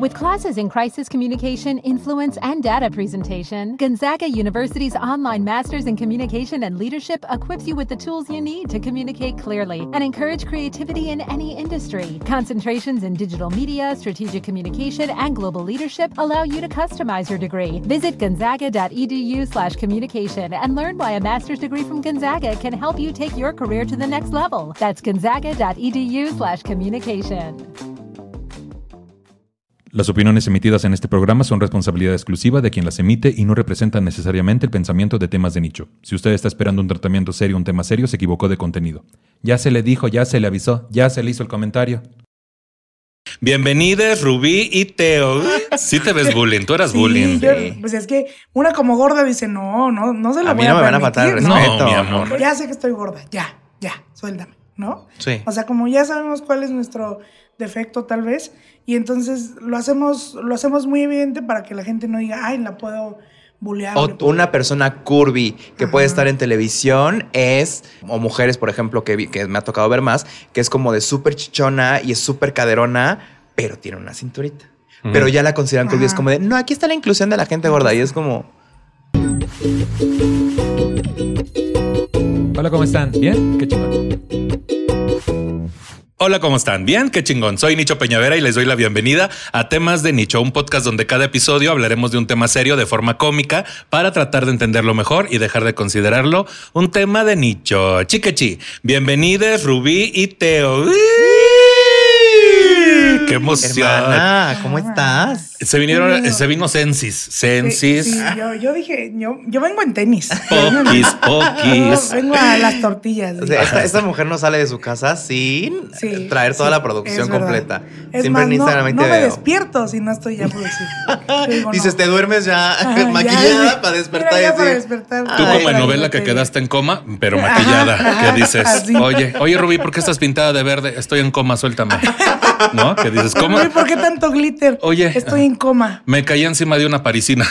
With classes in crisis communication, influence, and data presentation, Gonzaga University's online Masters in Communication and Leadership equips you with the tools you need to communicate clearly and encourage creativity in any industry. Concentrations in digital media, strategic communication, and global leadership allow you to customize your degree. Visit gonzaga.edu slash communication and learn why a master's degree from Gonzaga can help you take your career to the next level. That's gonzaga.edu slash communication. Las opiniones emitidas en este programa son responsabilidad exclusiva de quien las emite y no representan necesariamente el pensamiento de temas de nicho. Si usted está esperando un tratamiento serio, un tema serio, se equivocó de contenido. Ya se le dijo, ya se le avisó, ya se le hizo el comentario. Bienvenidos Rubí y Teo. Sí te ves bullying, tú eras Sí, bullying. yo- pues es que una como gorda dice, no, no, no se lo A mí voy no a me van a faltar el permitir, No, respeto. mi amor. Ya sé que estoy gorda, ya, ya, suéltame, ¿no? Sí. O sea, como ya sabemos cuál es nuestro defecto tal vez, y entonces lo hacemos, lo hacemos muy evidente para que la gente no diga, ay, la puedo bullear. O le puedo-". una persona curvy que puede estar en televisión es, o mujeres, por ejemplo, que, vi- que me ha tocado ver más, que es como de súper chichona y es súper caderona, pero tiene una cinturita. Pero ya la consideran curvy. Es como de, no, aquí está la inclusión de la gente gorda. Y es como, Hola, ¿cómo están? ¿Bien? Qué chingón. Hola, ¿cómo están? Bien, qué chingón. Soy Nicho Peñavera y les doy la bienvenida a Temas de Nicho, un podcast donde cada episodio hablaremos de un tema serio de forma cómica para tratar de entenderlo mejor y dejar de considerarlo un tema de nicho. Chiquechi, bienvenidos Rubí y Teo. ¡Qué emoción! hermana, ¿cómo estás? Se vinieron, se vino Sensis, Sensis, sí, yo, yo dije, yo, yo vengo en tenis. Pokis, Yo Pokis. vengo a las tortillas. O sea, esta, esta mujer no sale de su casa sin Sí, traer toda sí, la producción completa. Es Siempre más, en Instagram no, no te me veo. despierto si no estoy ya producida. Yo digo, Dices, no. te duermes ya Ajá, maquillada ya, para mira, despertar. ya para despertar. Tú Ay, como en novela que quedaste en coma, pero maquillada. ajá, ¿Qué dices? así. Oye, oye, Rubí, ¿por qué estás pintada de verde? Estoy en coma, suéltame. ¿No? ¿Qué dices? ¿Por qué tanto glitter? Oye. Estoy en coma. Me caí encima de una parisina.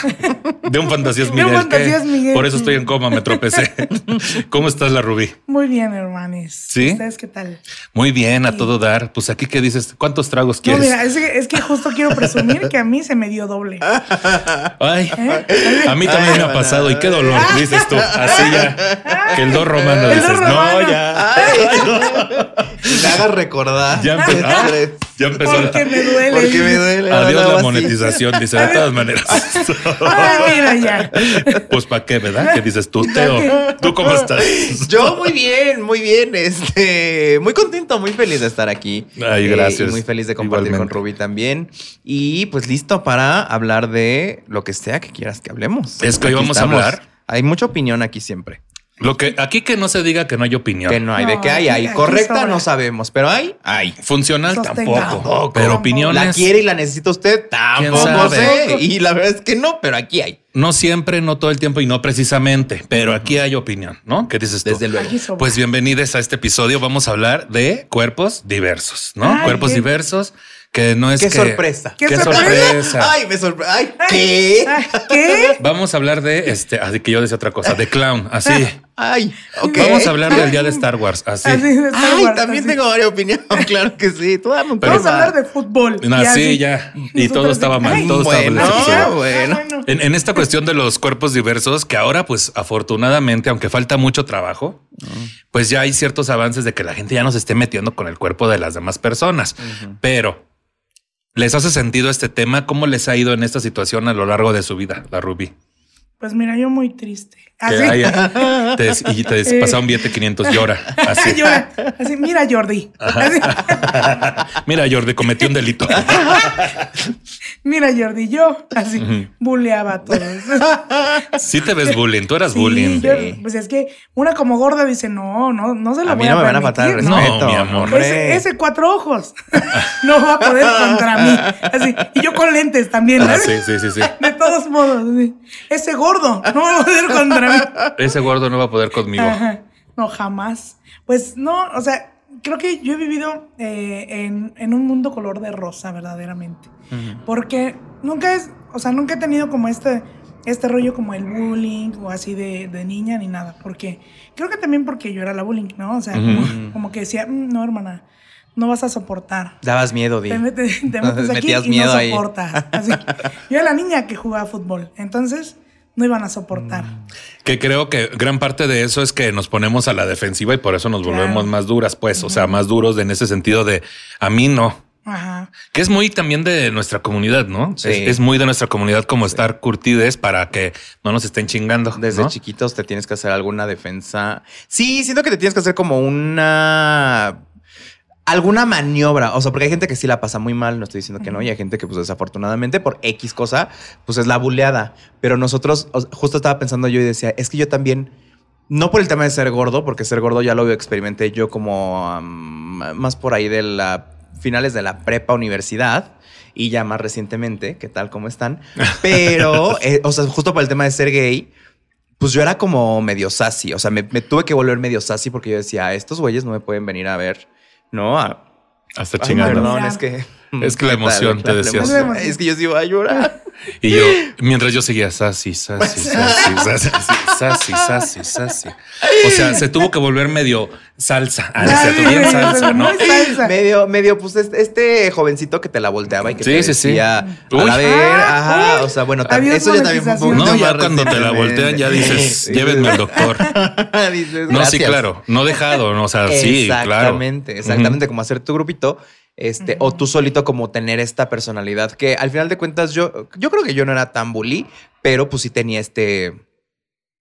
De un fantasías De un Miguel. Fantasías. Miguel. Por eso estoy en coma, me tropecé. ¿Cómo estás, la Rubí? Muy bien, hermanes. ¿Sí? ¿Ustedes qué tal? Muy bien, a todo dar. Pues aquí, ¿qué dices? ¿Cuántos tragos No, quieres? mira, es que, es que justo quiero presumir que a mí se me dio doble. Ay, ¿Eh? a mí también Ay, me ha pasado. Y qué dolor, dices tú. Así ya. Que el dos romano El dices. dos No, ya. Ay, me haga recordar. Ya empezó. ah, ya empezó. la- Porque me duele. Porque me duele. Adiós la así. monetización, dice, de todas maneras. Ay, mira ya. Pues para qué, ¿verdad? ¿Qué dices tú, Teo? ¿Tú cómo estás? Yo muy bien, muy bien. Este, muy contento, muy feliz de estar aquí. Eh, Ay, gracias. y muy feliz de compartir Igualmente. con Rubí también. Y pues listo para hablar de lo que sea que quieras que hablemos. Es que hoy vamos a hablar. Hay mucha opinión aquí siempre. Lo que aquí que no se diga que no hay opinión. Que no hay, de que hay, hay. Correcta no sabemos, pero hay, hay. Funcional Sostenga. tampoco. Pero opiniones La quiere y la necesita usted, ¿Quién tampoco sé. Y la verdad es que no, pero aquí hay. no siempre, no todo el tiempo y no precisamente, pero aquí hay opinión, ¿no? ¿Qué dices tú? Desde luego. Pues bienvenidos a este episodio. Vamos a hablar de cuerpos diversos, ¿no? Ay, cuerpos qué- diversos que no es Qué que- sorpresa. ¿Qué Qué sorpresa? sorpresa. Ay, me sorprende. Ay, ¿qué? Ay, ¿Qué? Vamos a hablar de este, así que yo decía otra cosa, de clown, así. Ay, ok. Vamos a hablar del día de Star Wars, así. Así de Star Ay, Wars, también así. tengo varias opiniones. Claro que sí. Tú dame un Pero- Vamos a hablar de fútbol. No, Y así ya. Y Nosotros todo estaba mal, Ay, todo estaba mal. bueno, episodio. bueno. bueno. En, en esta cuestión de los cuerpos diversos, que ahora, pues afortunadamente, aunque falta mucho trabajo, pues ya hay ciertos avances de que la gente ya no se esté metiendo con el cuerpo de las demás personas. Pero, ¿les hace sentido este tema? ¿Cómo les ha ido en esta situación a lo largo de su vida, la Rubí? Pues mira, yo muy triste. Así. haya- te des- y te des- Eh. pasa un billete 500 llora. Así. Llora. Así, mira, Jordi. Así. Mira, Jordi, cometí un delito. Mira, Jordi, yo así bulleaba a todos. Sí te ves bullying, tú eras Sí, bullying. yo- pues es que una como gorda dice, no, no, no se lo A voy mí a no me van a el No, respeto. mi amor. Ese, ese cuatro ojos no va a poder contra mí. Así. Y yo con lentes también. Ah, ¿no? sí, sí, sí, sí. De todos modos. así. Ese gordo no va a poder contra mí. Ese gordo no va a poder conmigo. Ajá. No, jamás. Pues no, o sea, creo que yo he vivido eh, en, en un mundo color de rosa, verdaderamente. Porque nunca es, o sea, nunca he tenido como este, este rollo como el bullying o así de, de niña ni nada. Porque creo que también porque yo era la bullying, ¿no? O sea, como, como que decía, "Mm, no, hermana, no vas a soportar. Dabas miedo, Di. Te, metes, te metes aquí Metías y miedo no soportas. Así. Yo era la niña que jugaba fútbol, entonces no iban a soportar. Mm. Que creo que gran parte de eso es que nos ponemos a la defensiva y por eso nos Claro. volvemos más duras, pues, o sea, más duros en ese sentido de a mí no. Ajá. Que es muy también de nuestra comunidad, ¿no? Sí. Es, es muy de nuestra comunidad como estar curtides para que no nos estén chingando. Desde ¿no? chiquitos te tienes que hacer alguna defensa. Sí, siento que te tienes que hacer como una. Alguna maniobra. O sea, porque hay gente que sí la pasa muy mal, no estoy diciendo que no, y hay gente que, pues desafortunadamente, por X cosa, pues es la buleada. Pero nosotros, justo estaba pensando yo y decía, es que yo también. No por el tema de ser gordo, porque ser gordo ya lo experimenté yo como um, más por ahí de la finales de la prepa universidad y ya más recientemente, ¿qué tal? ¿Cómo están? Pero, eh, o sea, justo por el tema de ser gay, pues yo era como medio sassy. O sea, me, me tuve que volver medio sassy porque yo decía, "Ah, estos güeyes no me pueden venir a ver, ¿no? A- Hasta chingando. perdón, es que. Es que la emoción, te emoción. Es que yo sí iba a llorar. Y yo, mientras yo seguía sassy, sassy, sassy, sassy, sassy, sassy, sassy. O sea, se tuvo que volver medio salsa. Ah, es cierto, bien salsa, ¿no? Salsa. medio, medio, pues este, jovencito que te la volteaba y que Sí, te sí, sí. decía, a la ver, Ah, ajá. O sea, bueno, tam- Había eso ya también fue un No, ya más cuando te la voltean ya dices, llévenme al doctor. Dices, No, sí, claro, no dejado, no, o sea, sí, claro. Exactamente, exactamente, como hacer tu grupito. Este, o tú solito como tener esta personalidad que al final de cuentas yo, yo creo que yo no era tan bully, pero pues sí tenía este,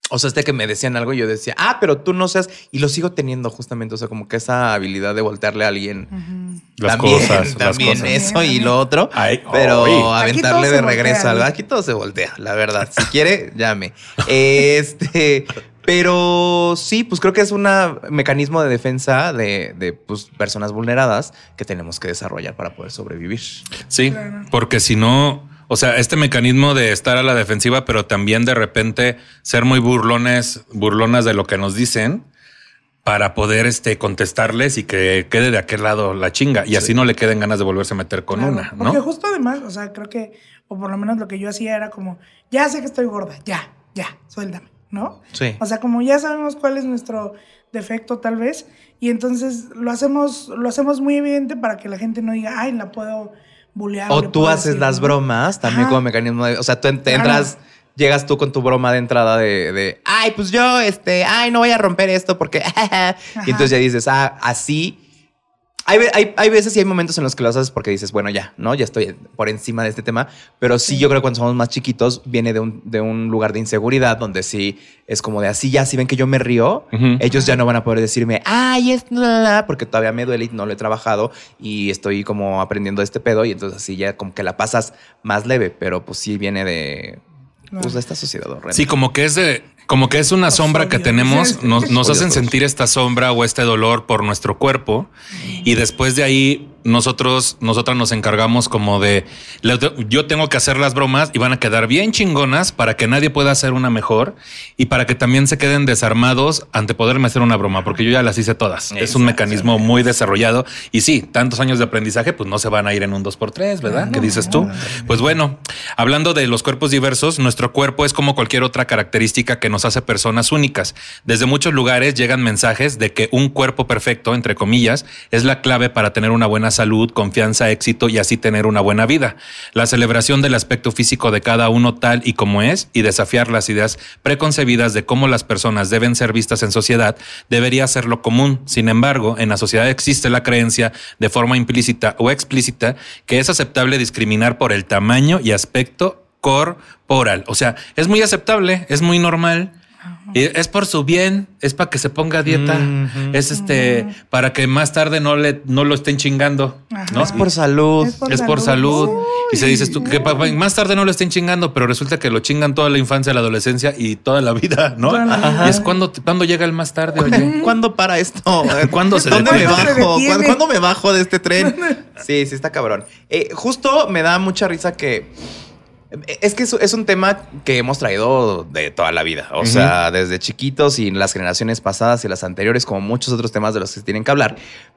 o sea, este que me decían algo y yo decía, ah, pero tú no seas, y lo sigo teniendo justamente, o sea, como que esa habilidad de voltearle a alguien. Ujú. Las también, cosas, las también cosas. eso y lo otro, Ay, pero aventarle de regreso algo. Aquí todo se voltea, la verdad. Si quiere, llame. Este, pero sí, pues creo que es un mecanismo de defensa de, de, pues, personas vulneradas que tenemos que desarrollar para poder sobrevivir. Sí, Claro. porque si no, o sea, este mecanismo de estar a la defensiva, pero también de repente ser muy burlones, burlonas de lo que nos dicen para poder este, contestarles y que quede de aquel lado la chinga y así no le queden ganas de volverse a meter con Claro, una, Porque ¿no? justo además, o sea, creo que, o por lo menos lo que yo hacía era como, ya sé que estoy gorda, ya, ya, suéltame, ¿no? Sí. O sea, como ya sabemos cuál es nuestro defecto tal vez, y entonces lo hacemos, lo hacemos muy evidente para que la gente no diga, ay, la puedo bullear. O tú haces decir", las bromas también Ajá. como mecanismo de. O sea, tú en- te Claro. entras, llegas tú con tu broma de entrada de, de, ay, pues yo, este, ay, no voy a romper esto porque. y entonces ya dices, ah, así. Hay, hay, hay veces y hay momentos en los que lo haces porque dices, bueno, ya, ¿no? Ya estoy por encima de este tema. Pero sí, yo creo que cuando somos más chiquitos viene de un, de un lugar de inseguridad donde sí es como de así, ya, si ven que yo me río, ellos ya no van a poder decirme, ay, es la", porque todavía me duele y no lo he trabajado y estoy como aprendiendo este pedo y entonces así ya como que la pasas más leve, pero pues sí viene de, pues, de esta sociedad horrenda. Sí, como que es de, como que es una sombra que tenemos, nos, hacen sentir esta sombra o este dolor por nuestro cuerpo y después de ahí nosotros, nosotras nos encargamos como de, yo tengo que hacer las bromas y van a quedar bien chingonas para que nadie pueda hacer una mejor y para que también se queden desarmados ante poderme hacer una broma, porque yo ya las hice todas. Es un mecanismo muy desarrollado y sí, tantos años de aprendizaje, pues no se van a ir en un 2x3, ¿verdad? ¿Qué dices tú? Pues bueno, hablando de los cuerpos diversos, nuestro cuerpo es como cualquier otra característica que nos hace personas únicas. Desde muchos lugares llegan mensajes de que un cuerpo perfecto, entre comillas, es la clave para tener una buena salud, confianza, éxito y así tener una buena vida. La celebración del aspecto físico de cada uno tal y como es y desafiar las ideas preconcebidas de cómo las personas deben ser vistas en sociedad debería ser lo común. Sin embargo, en la sociedad existe la creencia de forma implícita o explícita que es aceptable discriminar por el tamaño y aspecto corporal. O sea, es muy aceptable, es muy normal. Y es por su bien, es para que se ponga a dieta, es este para que más tarde no le no lo estén chingando, Ajá. ¿no? Es por salud. Es por es por salud. salud. Y se dices tú que papá, más tarde no lo estén chingando, pero resulta que lo chingan toda la infancia, la adolescencia y toda la vida, ¿no? Y es cuando, cuando llega el más tarde, oye. ¿Cuándo para esto? ¿Cuándo se ¿Dónde me bajo? ¿Cuándo, cuándo me bajo de este tren? Sí, sí está cabrón. Eh, justo me da mucha risa que es que es, un tema que hemos traído de toda la vida. O sea, desde chiquitos y las generaciones pasadas y las anteriores, como muchos otros temas de los que se tienen que hablar.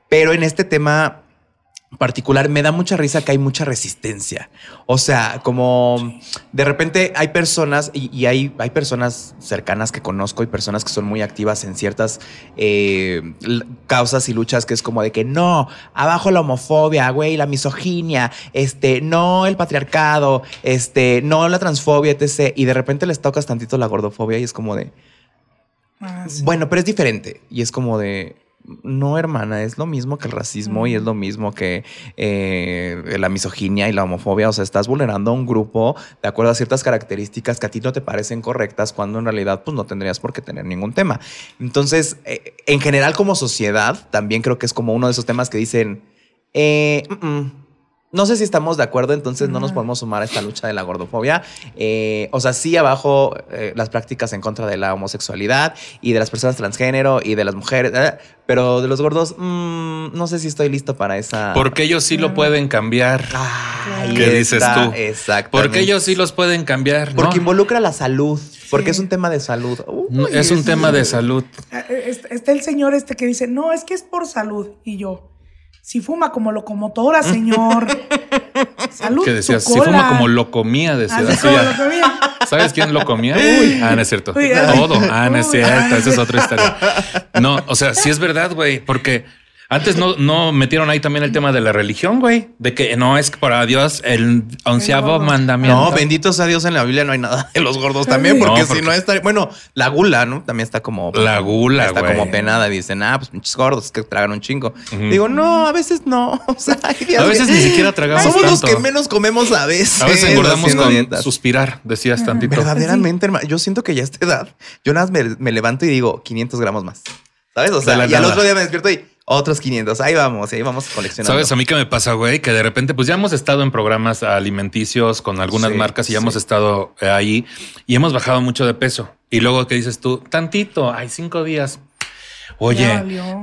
Pero en este tema particular me da mucha risa que hay mucha resistencia. O sea, como de repente hay personas y, y hay, hay personas cercanas que conozco y personas que son muy activas en ciertas eh, causas y luchas que es como de que no, abajo la homofobia, güey, la misoginia, este, no el patriarcado, este, no la transfobia, etc. Y de repente les tocas tantito la gordofobia y es como de, Ah, sí. bueno, pero es diferente. Y es como de. No, hermana, es lo mismo que el racismo y es lo mismo que eh, la misoginia y la homofobia. O sea, estás vulnerando a un grupo de acuerdo a ciertas características que a ti no te parecen correctas cuando en realidad pues no tendrías por qué tener ningún tema. Entonces, eh, en general como sociedad, también creo que es como uno de esos temas que dicen, eh, mm, mm, no sé si estamos de acuerdo, entonces no nos podemos sumar a esta lucha de la gordofobia. Eh, o sea, sí abajo eh, las prácticas en contra de la homosexualidad y de las personas transgénero y de las mujeres, eh, pero de los gordos, mm, no sé si estoy listo para esa... Porque ellos sí lo pueden cambiar. ¿Qué dices está, tú? Exactamente. Porque ellos sí los pueden cambiar. Porque ¿no? involucra la salud, porque Sí. es un tema de salud. Uy, es un tema de salud. Está el señor este que dice, no, es que es por salud. Y yo, si fuma como locomotora, señor. salud. Que decías, si fuma cola". como lo comía, decías. Así así como ya. lo comía. ¿Sabes quién lo comía? Uy, ah, no es cierto. Uy. Todo. Ah, no es cierto. Esa es otra historia. No, o sea, sí es verdad, güey, porque antes no, no metieron ahí también el tema de la religión, güey, de que no es para Dios el onceavo No. mandamiento. No, bendito sea Dios en la Biblia no hay nada de los gordos también, No, porque, si no está. Bueno, la gula, ¿no? También está como. La gula, Está güey. como penada y dicen, ah, pues pinches gordos que tragan un chingo. Digo, no, a veces no. O sea, hay días A veces que- ni siquiera tragamos Somos los tanto. que menos comemos a veces. A veces engordamos con dietas. suspirar, decías tantito. Verdaderamente, hermano. Yo siento que ya a esta edad, yo nada más me, me levanto y digo 500 gramos más. ¿Sabes? O sea, y al otro día me despierto y otros 500. Ahí vamos, ahí vamos coleccionando. ¿Sabes a mí qué me pasa, güey? Que de repente, pues ya hemos estado en programas alimenticios con algunas Sí, marcas y ya sí. hemos estado eh, ahí y hemos bajado mucho de peso. Y luego que dices tú, tantito, hay cinco días. Oye,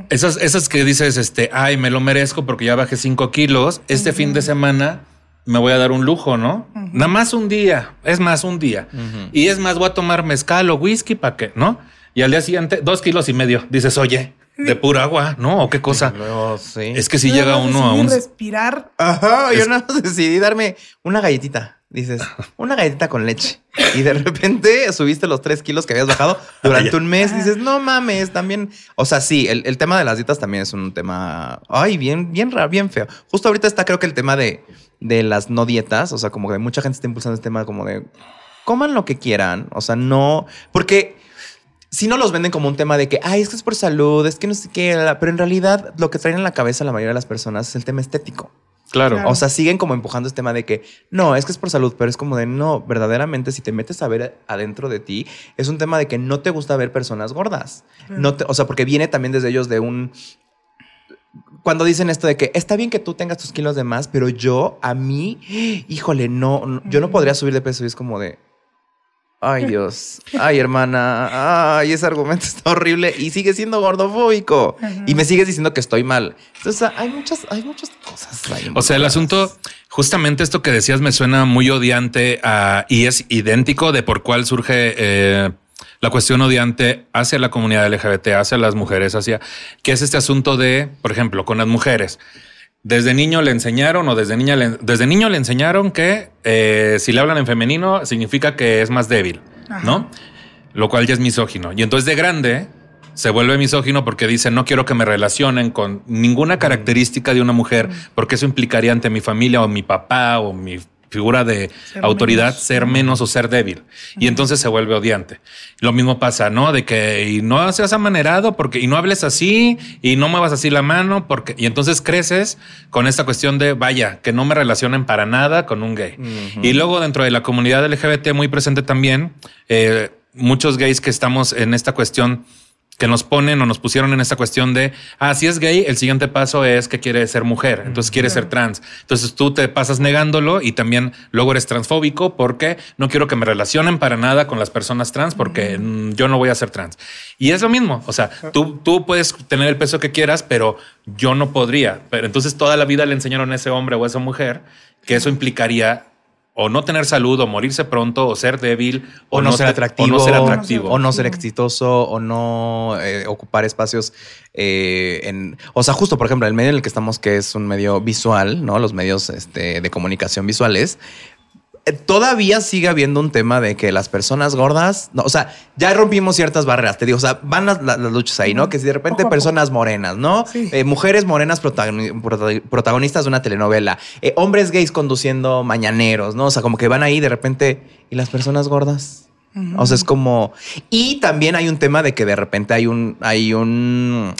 esas, esas que dices, este, ay, me lo merezco porque ya bajé cinco kilos. Este fin de semana me voy a dar un lujo, ¿no? Nada más un día, es más un día. Y es más, voy a tomar mezcal o whisky para qué, ¿no? Y al día siguiente, dos kilos y medio. Dices, oye, de pura agua, ¿no? ¿O qué cosa? Luego, sí. Es que si llega uno a un... respirar. Ajá, yo Es- nada más decidí darme una galletita. Dices, una galletita con leche. Y de repente subiste los tres kilos que habías bajado durante un mes. Dices, no mames, también. O sea, sí, el, el tema de las dietas también es un tema. Ay, bien, bien raro, bien feo. Justo ahorita está, creo que el tema de, de las no dietas. O sea, como que mucha gente está impulsando este tema como de coman lo que quieran. O sea, no. Porque si no los venden como un tema de que, ay, es que es por salud, es que no sé qué, pero en realidad lo que traen en la cabeza la mayoría de las personas es el tema estético. Claro. Claro. O sea, siguen como empujando este tema de que no, es que es por salud, pero es como de no, verdaderamente, si te metes a ver adentro de ti, es un tema de que no te gusta ver personas gordas. No te, o sea, porque viene también desde ellos de un. Cuando dicen esto de que está bien que tú tengas tus kilos de más, pero yo, a mí, híjole, no, no, yo no podría subir de peso y es como de. Ay, Dios. Ay, hermana. Ay, ese argumento está horrible y sigue siendo gordofóbico. Y me sigues diciendo que estoy mal. Entonces, hay muchas, hay muchas cosas. O sea, el asunto, justamente esto que decías me suena muy odiante a- y es idéntico de por cuál surge eh, la cuestión odiante hacia la comunidad LGBT, hacia las mujeres, hacia que es este asunto de, por ejemplo, con las mujeres. Desde niño le enseñaron o desde niña le, desde niño le enseñaron que eh, si le hablan en femenino significa que es más débil, Ajá. ¿no? Lo cual ya es misógino. Y entonces de grande se vuelve misógino porque dice no quiero que me relacionen con ninguna característica de una mujer porque eso implicaría ante mi familia o mi papá o mi figura de Ser autoridad menos. ser menos o ser débil. Y entonces se vuelve odiante. Lo mismo pasa, ¿no? De que y no seas amanerado porque y no hables así y no muevas así la mano porque y entonces creces con esta cuestión de vaya, que no me relacionen para nada con un gay. Y luego dentro de la comunidad LGBT muy presente también eh, muchos gays que estamos en esta cuestión que nos ponen o nos pusieron en esta cuestión de, ah, si es gay, el siguiente paso es que quiere ser mujer, entonces quiere ser trans. Entonces tú te pasas negándolo y también luego eres transfóbico porque no quiero que me relacionen para nada con las personas trans porque mm, yo no voy a ser trans. Y es lo mismo, o sea, tú, tú puedes tener el peso que quieras, pero yo no podría. Pero entonces toda la vida le enseñaron a ese hombre o a esa mujer que eso implicaría o no tener salud, o morirse pronto, o ser débil, o, no, ser te- atractivo, o no ser atractivo. o no ser exitoso, o no eh, ocupar espacios eh, en, o sea, justo por ejemplo, el medio en el que estamos, que es un medio visual, no, los medios este, de comunicación visuales. Eh, Todavía sigue habiendo un tema de que las personas gordas, no, o sea, ya rompimos ciertas barreras. Te digo, o sea, van las, las- las luchas ahí, ¿no? Que si de repente personas morenas, ¿no? Sí. Eh, mujeres morenas protagoni- prota- protagonistas de una telenovela, eh, hombres gays conduciendo mañaneros, ¿no? O sea, como que van ahí de repente y las personas gordas. O sea, es como y también hay un tema de que de repente hay un hay un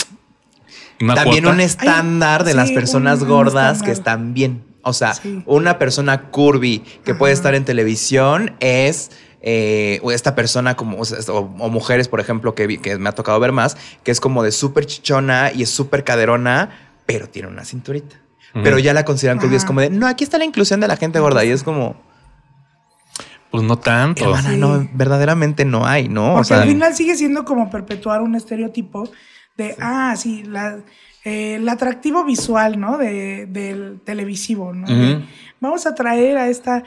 también cuota. un estándar de sí, las personas un- gordas que están bien. O sea, Sí. una persona curvy que puede estar en televisión es eh, o esta persona como o, mujeres, por ejemplo, que, me ha tocado ver más, que es como de súper chichona y es súper caderona, pero tiene una cinturita. Pero ya la consideran curvy. Es como de, no, aquí está la inclusión de la gente gorda. Y es como, Pues no tanto. hermana, Sí. no, verdaderamente no hay, ¿no? Porque o sea, al final sigue siendo como perpetuar un estereotipo de, ah, sí, la, eh, el atractivo visual, ¿no? De, del televisivo, ¿no? Vamos a traer a esta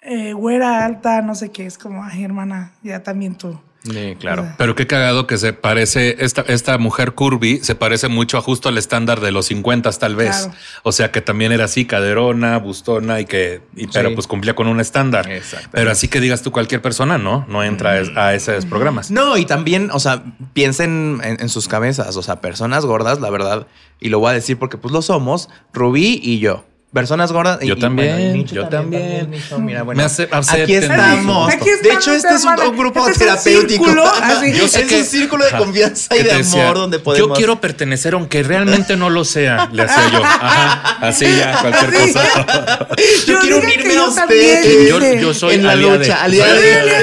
eh, güera alta, no sé qué, es como, ay, hermana, ya también tú. Sí, claro. Pero qué cagado que se parece, esta, esta mujer curvy se parece mucho a justo al estándar de los 50 tal vez. Claro. O sea que también era así, caderona, bustona y que, y, pero Sí. pues cumplía con un estándar. Pero así que digas tú cualquier persona, no, no entra a esos programas. No, y también, o sea, piensen en, en sus cabezas, o sea, personas gordas, la verdad, y lo voy a decir porque pues lo somos, Rubí y yo. Personas gordas. Yo y, también, y Nicho yo también. Nicho, mira, bueno, Me hace- aquí estamos. Aquí de estamos, hecho, este es un, un grupo Este es un terapéutico. así. Yo sé es que- un círculo de Ajá. confianza y de amor decía, donde podemos. Yo quiero pertenecer aunque realmente no lo sea, le hacía yo. Ajá, así ya, cualquier Así. cosa. Yo Yo quiero unirme a usted. también, Yo, yo soy en la aliade. lucha, aliade,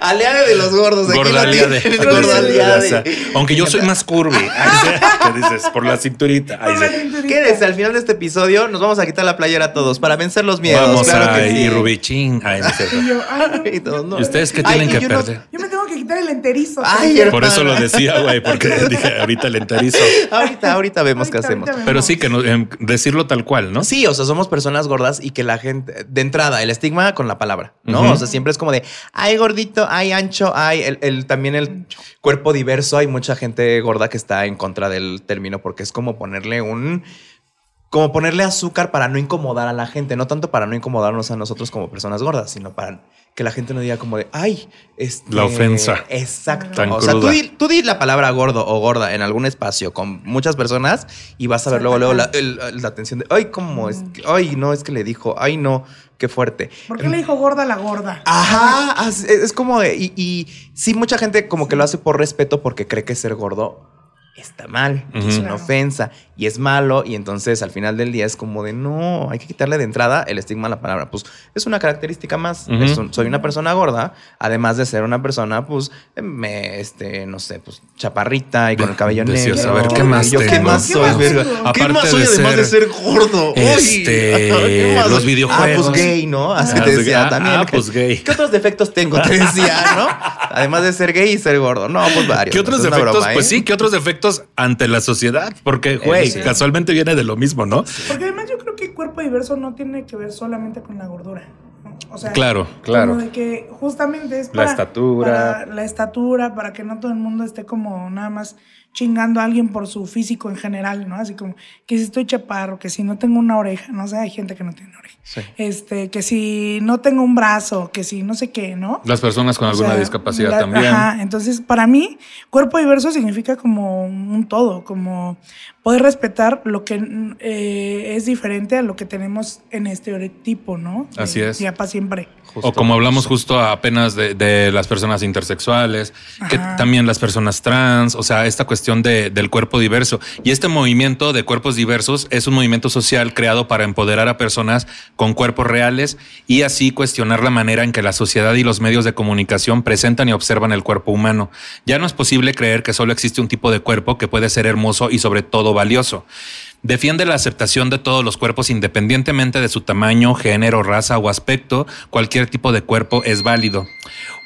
aliade de los gordos. Gordaliade. tienes, Gordo gordaliade. Aunque yo soy más curvy. ¿Qué dices? Por la cinturita. Cinturita. Quédese al final de este episodio. Nos vamos a quitar la playera todos para vencer los miedos. Vamos claro a que sí. y Rubichín. Ay, no. Y yo, ay, no. Y todos, no. ¿Y ustedes qué tienen que yo no- perder? Yo me tengo que quitar el enterizo. Ay, Por eso lo decía, güey, porque dije ahorita le enterizo. ahorita, ahorita vemos Ahorita, qué hacemos. Pero sí, que no- em, decirlo tal cual, ¿no? Sí, o sea, somos personas gordas y que la gente, de entrada, el estigma con la palabra, ¿no? O sea, siempre es como de, ay, gordito, ay, ancho, ay, el, el- también el cuerpo diverso. Hay mucha gente gorda que está en contra del término porque es como ponerle un, como ponerle azúcar para no incomodar a la gente, no tanto para no incomodarnos a nosotros como personas gordas, sino para que la gente no diga como de, ay, este, La ofensa. Exacto. Tan o sea, tú di, tú di la palabra gordo o gorda en algún espacio con muchas personas y vas a ver luego, luego la, el- la atención de, ay, cómo es, que- ay, no, es que le dijo, ay, no, qué fuerte. ¿Por qué le dijo gorda a la gorda? Ajá, es como de, y, y sí, mucha gente como que lo hace por respeto porque cree que ser gordo está mal, que es Ujú. una ofensa y es malo y entonces al final del día es como de no, hay que quitarle de entrada el estigma a la palabra. Pues es una característica más. Ujú. Es un- soy una persona gorda, además de ser una persona, pues, me, este, no sé, pues chaparrita y con el cabello negro. a ver, ¿qué más Yo, ¿Qué más ¿Qué soy, verga? ¿Qué más soy de además de ser, gordo? Este, ¿qué más? los videojuegos. Ah, pues gay, ¿no? Así Ah, te decía ah, también. ah, pues gay. ¿Qué otros defectos tengo? Te decía, ¿no? Además de ser gay y ser gordo. No, pues varios. ¿Qué otros Es defectos? broma, ¿eh? Pues sí, ¿qué otros defectos ante la sociedad? Porque, güey, sí. casualmente viene de lo mismo, ¿no? Porque además yo creo que el cuerpo diverso no tiene que ver solamente con la gordura. ¿no? O sea, Claro, claro. Como de que justamente es La estatura. para la estatura, para que no todo el mundo esté como nada más chingando a alguien por su físico en general, ¿no? Así como que si estoy chaparro, que si no tengo una oreja, no sé, hay gente que no tiene oreja. Sí. Este, que si no tengo un brazo, que si no sé qué, ¿no? Las personas con O alguna sea, discapacidad la- también. Ajá, entonces para mí, cuerpo diverso significa como un todo, como poder respetar lo que eh, es diferente a lo que tenemos en estereotipo, ¿no? Así De- es. Ya para siempre. O como hablamos justo apenas de, de las personas intersexuales, que también las personas trans, o sea, esta cuestión de- del cuerpo diverso. Y este movimiento de cuerpos diversos es un movimiento social creado para empoderar a personas con cuerpos reales y así cuestionar la manera en que la sociedad y los medios de comunicación presentan y observan el cuerpo humano. Ya no es posible creer que solo existe un tipo de cuerpo que puede ser hermoso y sobre todo valioso. Defiende la aceptación de todos los cuerpos independientemente de su tamaño, género, raza o aspecto. Cualquier tipo de cuerpo es válido.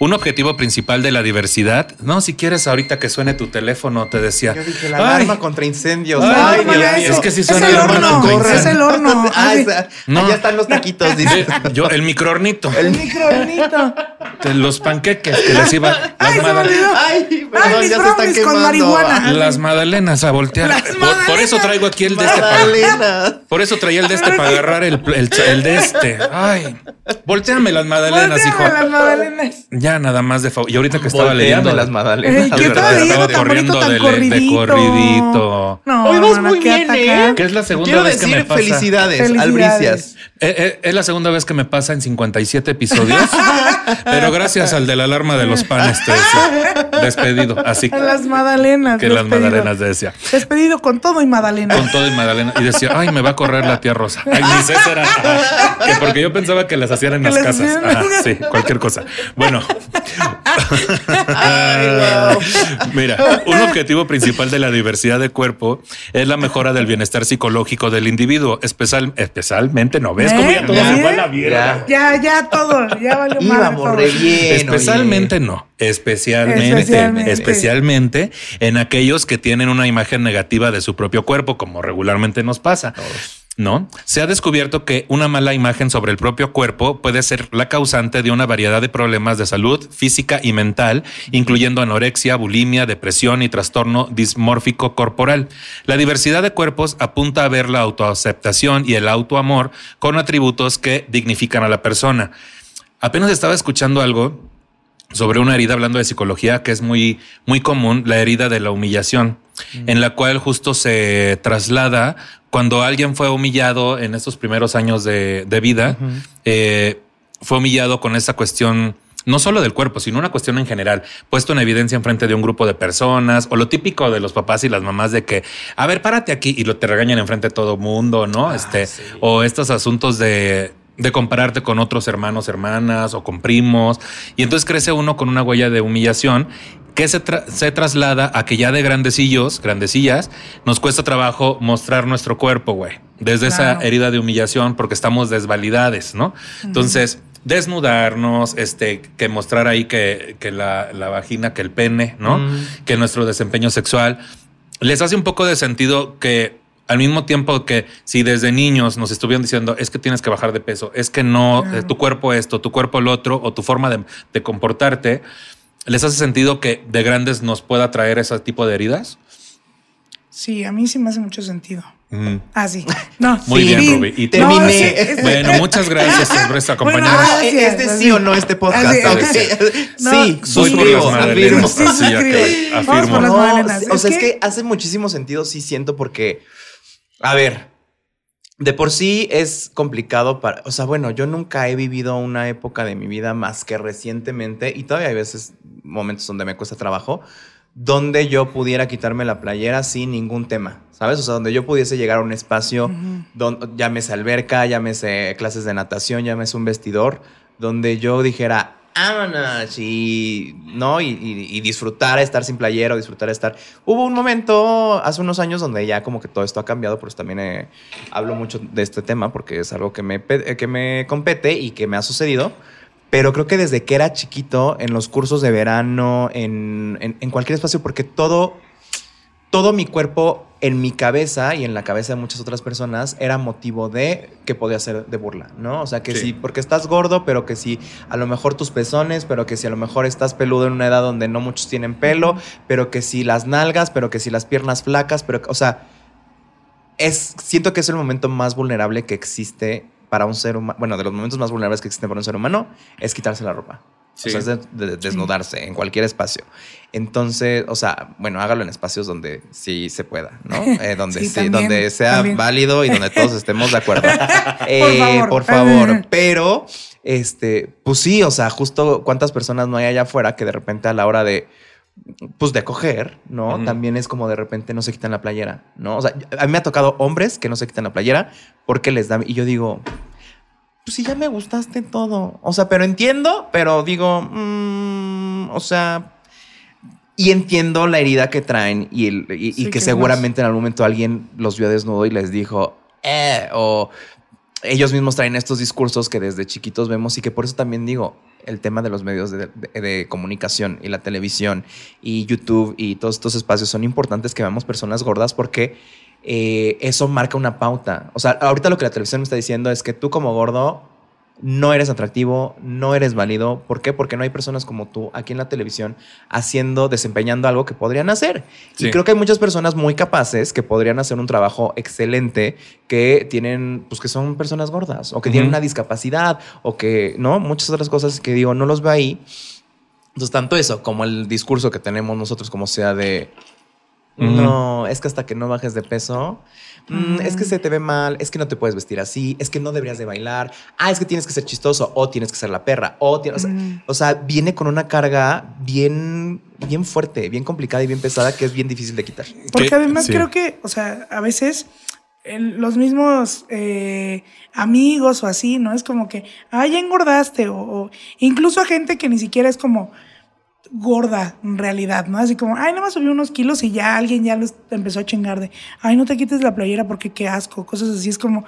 Un objetivo principal de la diversidad. No, si quieres ahorita que suene tu teléfono, te decía. Yo dije la "Ay, alarma contra incendios. Ay, Ay, Dios Dios mío. mío. Es que Es suena el horno, contra es el incendios. horno. Ah, esa- No. Allá están los taquitos, dice. Yo, el microornito. El microornito. de los panqueques que les iba. Las, Ay, se me mada- olvidó. Ay, Ay, perdón, mis ya se están brownies con quemando. marihuana. las magdalenas a voltear. Las Por, eso traigo aquí el de este. Magdalena. Por eso traía el de este para agarrar el, el, el de este. Ay, volteame las magdalenas, hijo. Volteame las magdalenas. Ya nada más de favor. Y ahorita que estaba Volteame leyendo. las magdalenas. Ey, de ¿qué verdad, estaba leyendo tan corriendo tan de, de corridito? corridito. No, Hoy vas muy bien, atacada. ¿eh? Que es la segunda Quiero vez que me pasa. felicidades, Felicidades. albricias. Eh, eh, es la segunda vez que me pasa en 57 episodios. pero gracias al de la alarma de los panes, te decía. Despedido. Así A las magdalenas. que las magdalenas decía. Despedido con todo y magdalena. Con todo y Magdalena. Y decía, ay, me va a correr la tía Rosa. Ay, ni sé, será. Que porque yo pensaba que las hacían en Que las las casas. Ajá, sí, cualquier cosa. Bueno. Mira, un objetivo principal de la diversidad de cuerpo es la mejora del bienestar psicológico del individuo, especial, especialmente, ¿no ves? Como ya todo ¿Eh? se fue a la mierda. Ya, ya todo. Ya valió todo. re bien. Especialmente no, especialmente, Especialmente. especialmente en aquellos que tienen una imagen negativa de su propio cuerpo, como regularmente nos pasa. ¿No? Se ha descubierto que una mala imagen sobre el propio cuerpo puede ser la causante de una variedad de problemas de salud física y mental, incluyendo anorexia, bulimia, depresión y trastorno dismórfico corporal. La diversidad de cuerpos apunta a ver la autoaceptación y el autoamor con atributos que dignifican a la persona. Apenas estaba escuchando algo sobre una herida, hablando de psicología, que es muy, muy común, la herida de la humillación, en la cual justo se traslada cuando alguien fue humillado en estos primeros años de, de vida, eh, fue humillado con esa cuestión no solo del cuerpo, sino una cuestión en general, puesto en evidencia en frente de un grupo de personas, o lo típico de los papás y las mamás de que, a ver, párate aquí y lo te regañan en frente de todo mundo, ¿no? este, o estos asuntos de de compararte con otros hermanos, hermanas o con primos. Y entonces crece uno con una huella de humillación que se, tra- se traslada a que ya de grandecillos, grandecillas, nos cuesta trabajo mostrar nuestro cuerpo, güey. Desde esa herida de humillación porque estamos desvalidades, ¿no? Entonces, desnudarnos, este, que mostrar ahí que, que la, la vagina, que el pene, ¿no? Que nuestro desempeño sexual. Les hace un poco de sentido que al mismo tiempo que si desde niños nos estuvieron diciendo es que tienes que bajar de peso, es que no, eh, tu cuerpo esto, tu cuerpo el otro, o tu forma de, de comportarte, les hace sentido que de grandes nos pueda traer ese tipo de heridas. Sí, a mí sí me hace mucho sentido. Mm. Ah, sí. No. Muy sí. bien, Sí. Rubí. Y terminé. sí, es- Bueno, muchas gracias por esta Bueno, acompañarnos. Ah, Gracias, ¿es de así. sí o no este podcast? Así, Ok. No, sí, por suscribo, las afirmo. Sí, Vamos por las No, o Es sea, es que- que hace muchísimo sentido, sí siento, porque, a ver, de por sí es complicado para, o sea, bueno, yo nunca he vivido una época de mi vida más que recientemente, y todavía hay veces, momentos donde me cuesta trabajo, donde yo pudiera quitarme la playera sin ningún tema, ¿sabes? O sea, donde yo pudiese llegar a un espacio, donde, llámese alberca, llámese clases de natación, llámese un vestidor, donde yo dijera, y, ¿no? Y, y, y disfrutar estar sin playera o disfrutar estar... Hubo un momento hace unos años donde ya como que todo esto ha cambiado, pero también eh, hablo mucho de este tema porque es algo que me, eh, que me compete y que me ha sucedido. Pero creo que desde que era chiquito, en los cursos de verano, en, en cualquier espacio, porque todo, todo mi cuerpo en mi cabeza y en la cabeza de muchas otras personas era motivo de que podía ser de burla, ¿no? O sea, que Sí. sí, porque estás gordo, pero que si a lo mejor tus pezones, pero que si a lo mejor estás peludo en una edad donde no muchos tienen pelo, pero que si las nalgas, pero que si las piernas flacas, pero, o sea, es, siento que es el momento más vulnerable que existe para un ser humano, bueno, de los momentos más vulnerables que existen para un ser humano, es quitarse la ropa. Sí. O sea, es de- de- desnudarse en cualquier espacio. Entonces, o sea, bueno, hágalo en espacios donde sí se pueda, ¿no? Eh, donde, Sí, sí, también, donde sea también. válido y donde todos estemos de acuerdo. Eh, favor. por favor. Pero, este, pues sí, o sea, justo cuántas personas no hay allá afuera que de repente a la hora de, pues de coger, ¿no? También es como de repente no se quitan la playera, ¿no? O sea, a mí me ha tocado hombres que no se quitan la playera porque les da, y yo digo, pues sí, ya me gustaste todo. O sea, pero entiendo, pero digo, mm, o sea, Y entiendo la herida que traen y, el, y, y Sí, que que seguramente en algún momento alguien los vio desnudo y les dijo, eh, o ellos mismos traen estos discursos que desde chiquitos vemos y que por eso también digo, el tema de los medios de, de- de comunicación y la televisión y YouTube y todos estos espacios son importantes que veamos personas gordas porque eh, eso marca una pauta. O sea, ahorita lo que la televisión me está diciendo es que tú como gordo no eres atractivo, no eres válido. ¿Por qué? Porque no hay personas como tú aquí en la televisión haciendo, desempeñando algo que podrían hacer. Sí. Y creo que hay muchas personas muy capaces que podrían hacer un trabajo excelente, que tienen, pues que son personas gordas o que tienen una discapacidad o que, ¿no? Muchas otras cosas que digo, no los veo ahí. Entonces, tanto eso como el discurso que tenemos nosotros como sea de, No, es que hasta que no bajes de peso, mm, es que se te ve mal, es que no te puedes vestir así, es que no deberías de bailar, ah, es que tienes que ser chistoso o tienes que ser la perra o, ti- o, sea, Ujú. o sea, viene con una carga bien, bien fuerte, bien complicada y bien pesada que es bien difícil de quitar. Porque Que- además sí. creo que, o sea, a veces el- los mismos eh, amigos o así, ¿no? Es como que, ah, ya engordaste, o, o incluso a gente que ni siquiera es como gorda en realidad, ¿no? Así como, ay, nada más subí unos kilos y ya alguien ya los empezó a chingar de, ay, no te quites la playera porque qué asco, cosas así, es como,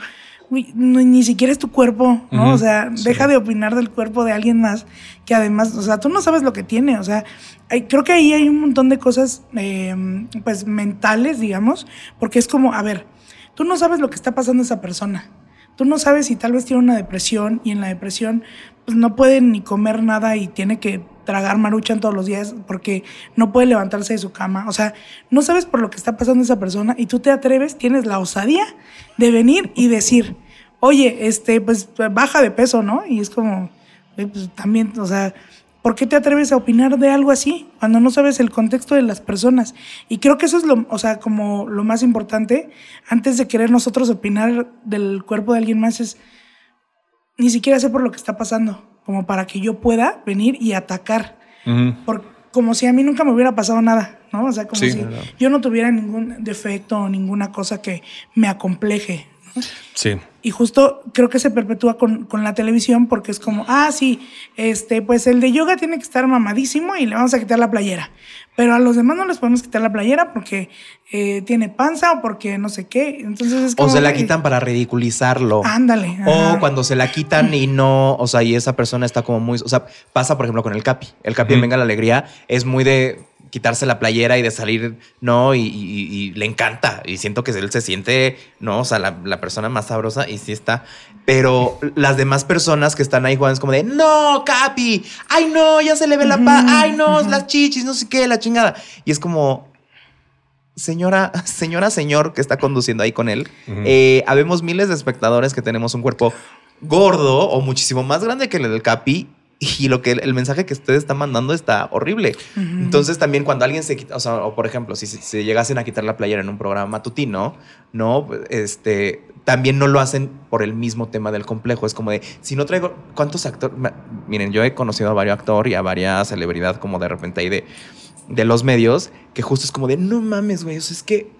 uy, no, ni siquiera es tu cuerpo, ¿no? O sea, deja de opinar del cuerpo de alguien más que además, o sea, tú no sabes lo que tiene, o sea, hay- creo que ahí hay un montón de cosas, eh, pues, mentales, digamos, porque es como, a ver, tú no sabes lo que está pasando a esa persona. Tú no sabes si tal vez tiene una depresión y en la depresión pues no puede ni comer nada y tiene que tragar maruchan todos los días porque no puede levantarse de su cama. O sea, no sabes por lo que está pasando esa persona y tú te atreves, tienes la osadía de venir y decir, oye, este, pues baja de peso, ¿no? Y es como, "Güey, pues también, o sea, ¿por qué te atreves a opinar de algo así cuando no sabes el contexto de las personas? Y creo que eso es lo, o sea, como lo más importante antes de querer nosotros opinar del cuerpo de alguien más es ni siquiera sé por lo que está pasando, como para que yo pueda venir y atacar, por, como si a mí nunca me hubiera pasado nada, ¿no? O sea, como Sí. si Claro. yo no tuviera ningún defecto o ninguna cosa que me acompleje. Sí. Y justo creo que se perpetúa con, con la televisión porque es como, ah, sí, este, pues el de yoga tiene que estar mamadísimo y le vamos a quitar la playera. Pero a los demás no les podemos quitar la playera porque eh, tiene panza o porque no sé qué. Entonces es O como. se la que- quitan para ridiculizarlo. Ándale. O ajá. cuando se la quitan y no, o sea, y esa persona está como muy, o sea, pasa por ejemplo con el Capi. El Capi. Venga la Alegría es muy de quitarse la playera y de salir, ¿no? Y, y- y le encanta. Y siento que él se siente, ¿no? O sea, la, la persona más sabrosa y sí está. Pero las demás personas que están ahí jugando es como de, no, Capi, ay no, ya se le ve la paz, ay no, las chichis, no sé qué, la chingada. Y es como, señora, señora, señor que está conduciendo ahí con él, eh, habemos miles de espectadores que tenemos un cuerpo gordo o muchísimo más grande que el del Capi. Y lo que el, mensaje que usted está mandando está horrible. Entonces, también cuando alguien se quita, o sea, o por ejemplo, si se llegasen a quitar la playera en un programa matutino, no, este, también no lo hacen por el mismo tema del complejo. Es como de, si no traigo, ¿cuántos actores? Miren, yo he conocido a varios actores y a varias celebridad como de repente ahí de, de los medios, que justo es como de, no mames, güey, o sea, es que,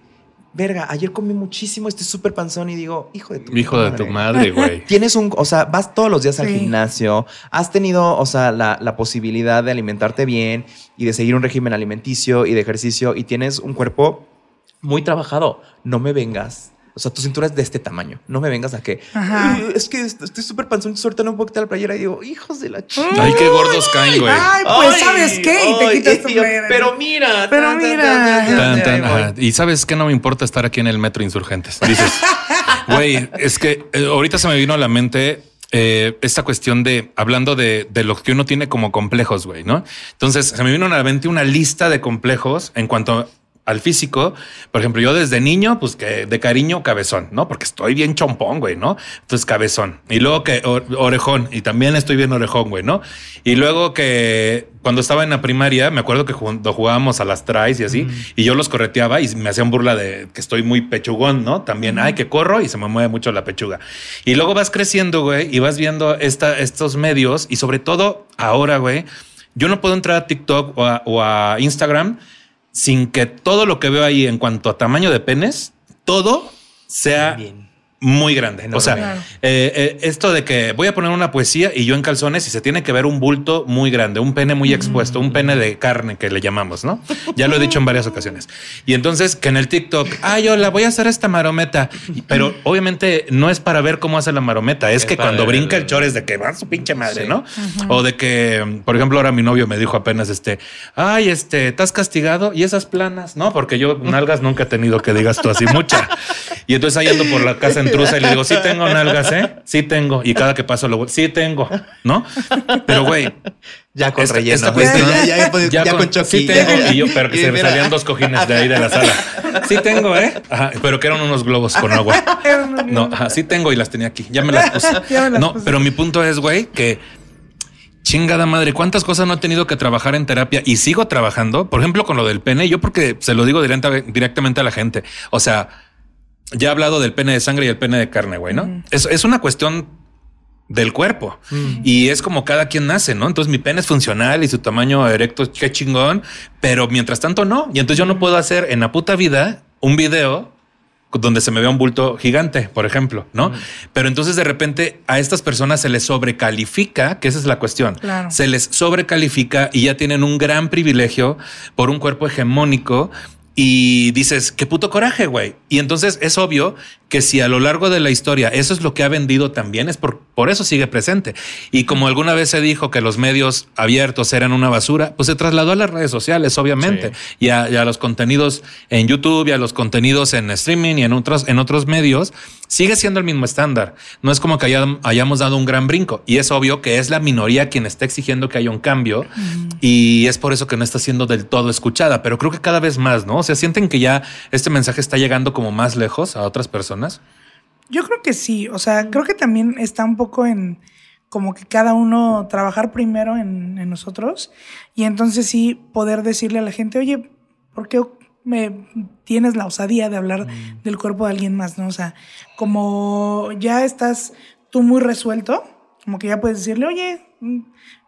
verga, ayer comí muchísimo, estoy súper panzón y digo, hijo de tu Hijo de tu madre, güey. Tienes un, o sea, vas todos los días al gimnasio, has tenido, o sea, la, la posibilidad de alimentarte bien y de seguir un régimen alimenticio y de ejercicio y tienes un cuerpo muy trabajado. No me vengas. O sea, tu cintura es de este tamaño. No me vengas a que Ajá. "Ay, es que est- estoy súper panzón, ahorita no puedo quitar la playera y digo, hijos de la chica. Ay, qué gordos caen, güey. Ay, pues, ¿sabes qué? Y te quitas tu playera. Pero mira, Pero tan, mira. tan, tan, Tan, tan, ahí voy. ajá. Y sabes que no me importa estar aquí en el metro Insurgentes. Dices, güey, es que eh, ahorita se me vino a la mente eh, esta cuestión de hablando de, de lo que uno tiene como complejos, güey, ¿no? Entonces se me vino a la mente una lista de complejos en cuanto al físico. Por ejemplo, yo desde niño, pues que de cariño cabezón, ¿no? Porque estoy bien chompón, güey, ¿no? Entonces cabezón. Y luego que or- orejón. Y también estoy bien orejón, güey, ¿no? Y luego que cuando estaba en la primaria, me acuerdo que cuando jugábamos a las tries y así, y yo los correteaba y me hacían burla de que estoy muy pechugón, ¿no? También, ay, que corro y se me mueve mucho la pechuga. Y luego vas creciendo, güey, y vas viendo esta, estos medios y sobre todo ahora, güey, yo no puedo entrar a TikTok o a, o a Instagram sin que todo lo que veo ahí en cuanto a tamaño de penes, todo sea Bien. Muy grande. O sea, eh, eh, esto de que voy a poner una poesía y yo en calzones y se tiene que ver un bulto muy grande, un pene muy expuesto, un pene de carne que le llamamos, ¿no? Ya lo he dicho en varias ocasiones. Y entonces que en el TikTok, ay, yo la voy a hacer esta marometa, pero obviamente no es para ver cómo hace la marometa, es, Es que cuando ver- brinca el chor es de que va su pinche madre, Sí. ¿no? O de que, por ejemplo, ahora mi novio me dijo apenas este, ay, este, ¿estás castigado? Y esas planas, ¿no? Porque yo nalgas nunca he tenido que digas tú así mucha. Y entonces ahí ando por la casa intrusa y le digo, sí tengo nalgas, ¿eh? Sí tengo. Y cada que paso lo sí tengo, ¿no? Pero güey, Ya con Esta- relleno. esta cuestión- ya, ya, ya, ya con Chucky. Sí tengo. Y yo, pero que Y se me mira. salían dos cojines de ahí de la sala. Sí tengo, ¿eh? Ajá, pero que eran unos globos con agua. No, ajá, sí tengo y las tenía aquí. Ya me las puse. Ya me las no, puse. pero mi punto es, güey, que chingada madre, cuántas cosas no he tenido que trabajar en terapia y sigo trabajando. Por ejemplo, con lo del pene, yo porque se lo digo directa- directamente a la gente. O sea, ya he hablado del pene de sangre y el pene de carne, güey, ¿no? es, es una cuestión del cuerpo y es como cada quien nace, ¿no? Entonces mi pene es funcional y su tamaño erecto, qué chingón, pero mientras tanto no. Y entonces yo no puedo hacer en la puta vida un video donde se me vea un bulto gigante, por ejemplo, ¿no? Pero entonces de repente a estas personas se les sobrecalifica, que esa es la cuestión. Claro. Se les sobrecalifica y ya tienen un gran privilegio por un cuerpo hegemónico y dices, qué puto coraje, güey. Y entonces es obvio que si a lo largo de la historia eso es lo que ha vendido también, es por, por eso sigue presente. Y como alguna vez se dijo que los medios abiertos eran una basura, pues se trasladó a las redes sociales, obviamente, y, a, y a los contenidos en YouTube y a los contenidos en streaming y en otros, en otros medios, sigue siendo el mismo estándar. No es como que hayam- hayamos dado un gran brinco. Y es obvio que es la minoría quien está exigiendo que haya un cambio. Y es por eso que no está siendo del todo escuchada. Pero creo que cada vez más, ¿no? O sea, sienten que ya este mensaje está llegando como más lejos a otras personas. Yo creo que sí, o sea, creo que también está un poco en como que cada uno trabajar primero en, en nosotros y entonces sí poder decirle a la gente, oye, ¿por qué me tienes la osadía de hablar del cuerpo de alguien más, no? O sea, como ya estás tú muy resuelto, como que ya puedes decirle, oye, mm,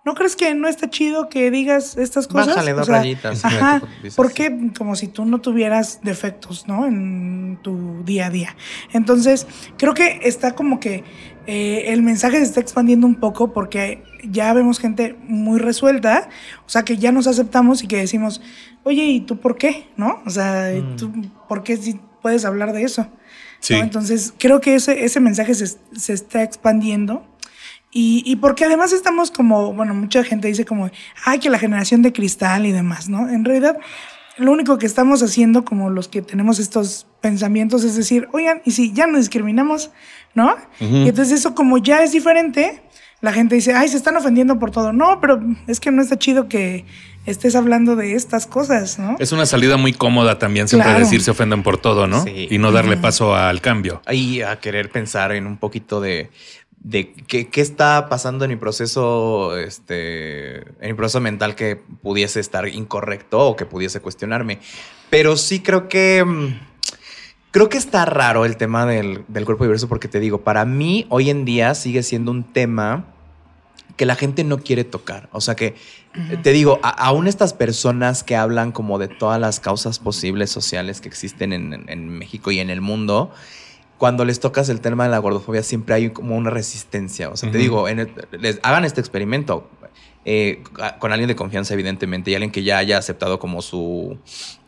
¿no crees que no está chido que digas estas cosas? Bájale dos rayitas. Ajá, porque como si tú no tuvieras defectos, ¿no? En tu día a día. Entonces, creo que está como que eh, el mensaje se está expandiendo un poco porque ya vemos gente muy resuelta, o sea, que ya nos aceptamos y que decimos, oye, ¿y tú por qué? ¿No? O sea, ¿tú por qué si puedes hablar de eso? Sí. ¿No? Entonces, creo que ese, ese mensaje se, se está expandiendo. Y, y porque además estamos como, bueno, mucha gente dice como, ay, que la generación de cristal y demás, ¿no? En realidad, lo único que estamos haciendo como los que tenemos estos pensamientos es decir, oigan, y si ya no discriminamos, ¿no? Y entonces eso como ya es diferente, la gente dice, ay, se están ofendiendo por todo. No, pero es que no está chido que estés hablando de estas cosas, ¿no? Es una salida muy cómoda también siempre Claro. decir se ofenden por todo, ¿no? Sí. Y no darle paso al cambio. y a querer pensar en un poquito de, de qué, qué está pasando en mi proceso, este, en mi proceso mental que pudiese estar incorrecto o que pudiese cuestionarme. Pero sí creo que, mm, creo que está raro el tema del, del cuerpo diverso porque te digo, para mí hoy en día sigue siendo un tema que la gente no quiere tocar. O sea que, te digo, a- aún estas personas que hablan como de todas las causas posibles sociales que existen en, en- en México y en el mundo, cuando les tocas el tema de la gordofobia siempre hay como una resistencia. O sea, te digo, en el- les, hagan este experimento eh, con alguien de confianza, evidentemente, y alguien que ya haya aceptado como su,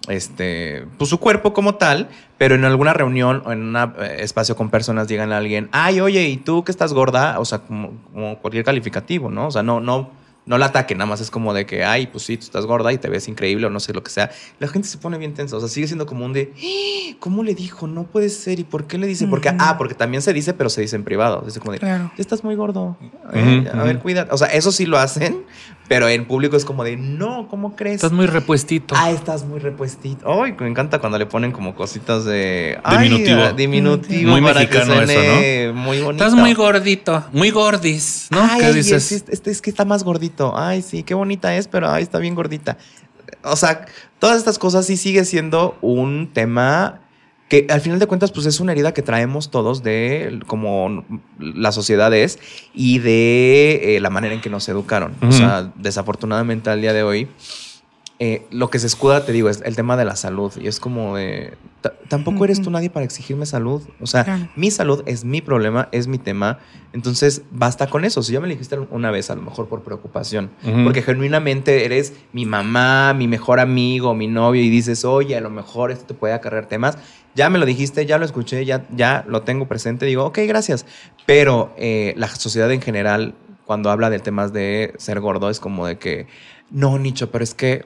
este, pues su cuerpo como tal, pero en alguna reunión o en un espacio con personas digan a alguien, ay, oye, ¿y tú que estás gorda? O sea, como, como cualquier calificativo, ¿no? O sea, no, no, no la ataquen, nada más es como de que, ay, pues sí, tú estás gorda y te ves increíble o no sé lo que sea. La gente se pone bien tensa, o sea, sigue siendo como un de, "¡Ah! ¿cómo le dijo? No puede ser. ¿Y por qué le dice? Porque, ah, porque también se dice, pero se dice en privado. Dice como de, Claro. estás muy gordo. Eh, a ver, cuida. O sea, eso sí lo hacen, pero en público es como de, no, ¿cómo crees? Estás muy repuestito. Ah, estás muy repuestito. Ay, me encanta cuando le ponen como cositas de Diminutivo. ah, diminutivo. Muy para mexicano que eso, suene Muy bonito. Estás muy gordito, muy gordis, ¿no? Ay, ¿Qué dices? Es, es- es que está más gordito. Ay, sí, qué bonita es, pero ay, está bien gordita. O sea, todas estas cosas sí sigue siendo un tema que al final de cuentas pues es una herida que traemos todos de como la sociedad es y de eh, la manera en que nos educaron. O sea, desafortunadamente al día de hoy eh, lo que se escuda, te digo, es el tema de la salud. Y es como de, "Ta- tampoco eres tú nadie para exigirme salud. O sea, Claro. mi salud es mi problema, es mi tema. Entonces, basta con eso. Si ya me lo dijiste una vez, a lo mejor por preocupación, porque genuinamente eres mi mamá, mi mejor amigo, mi novio, y dices, oye, a lo mejor esto te puede acarrear temas. Ya me lo dijiste, ya lo escuché, ya, ya lo tengo presente. Digo, ok, gracias. Pero eh, la sociedad en general, cuando habla de temas de ser gordo, es como de que, no, Nicho, pero es que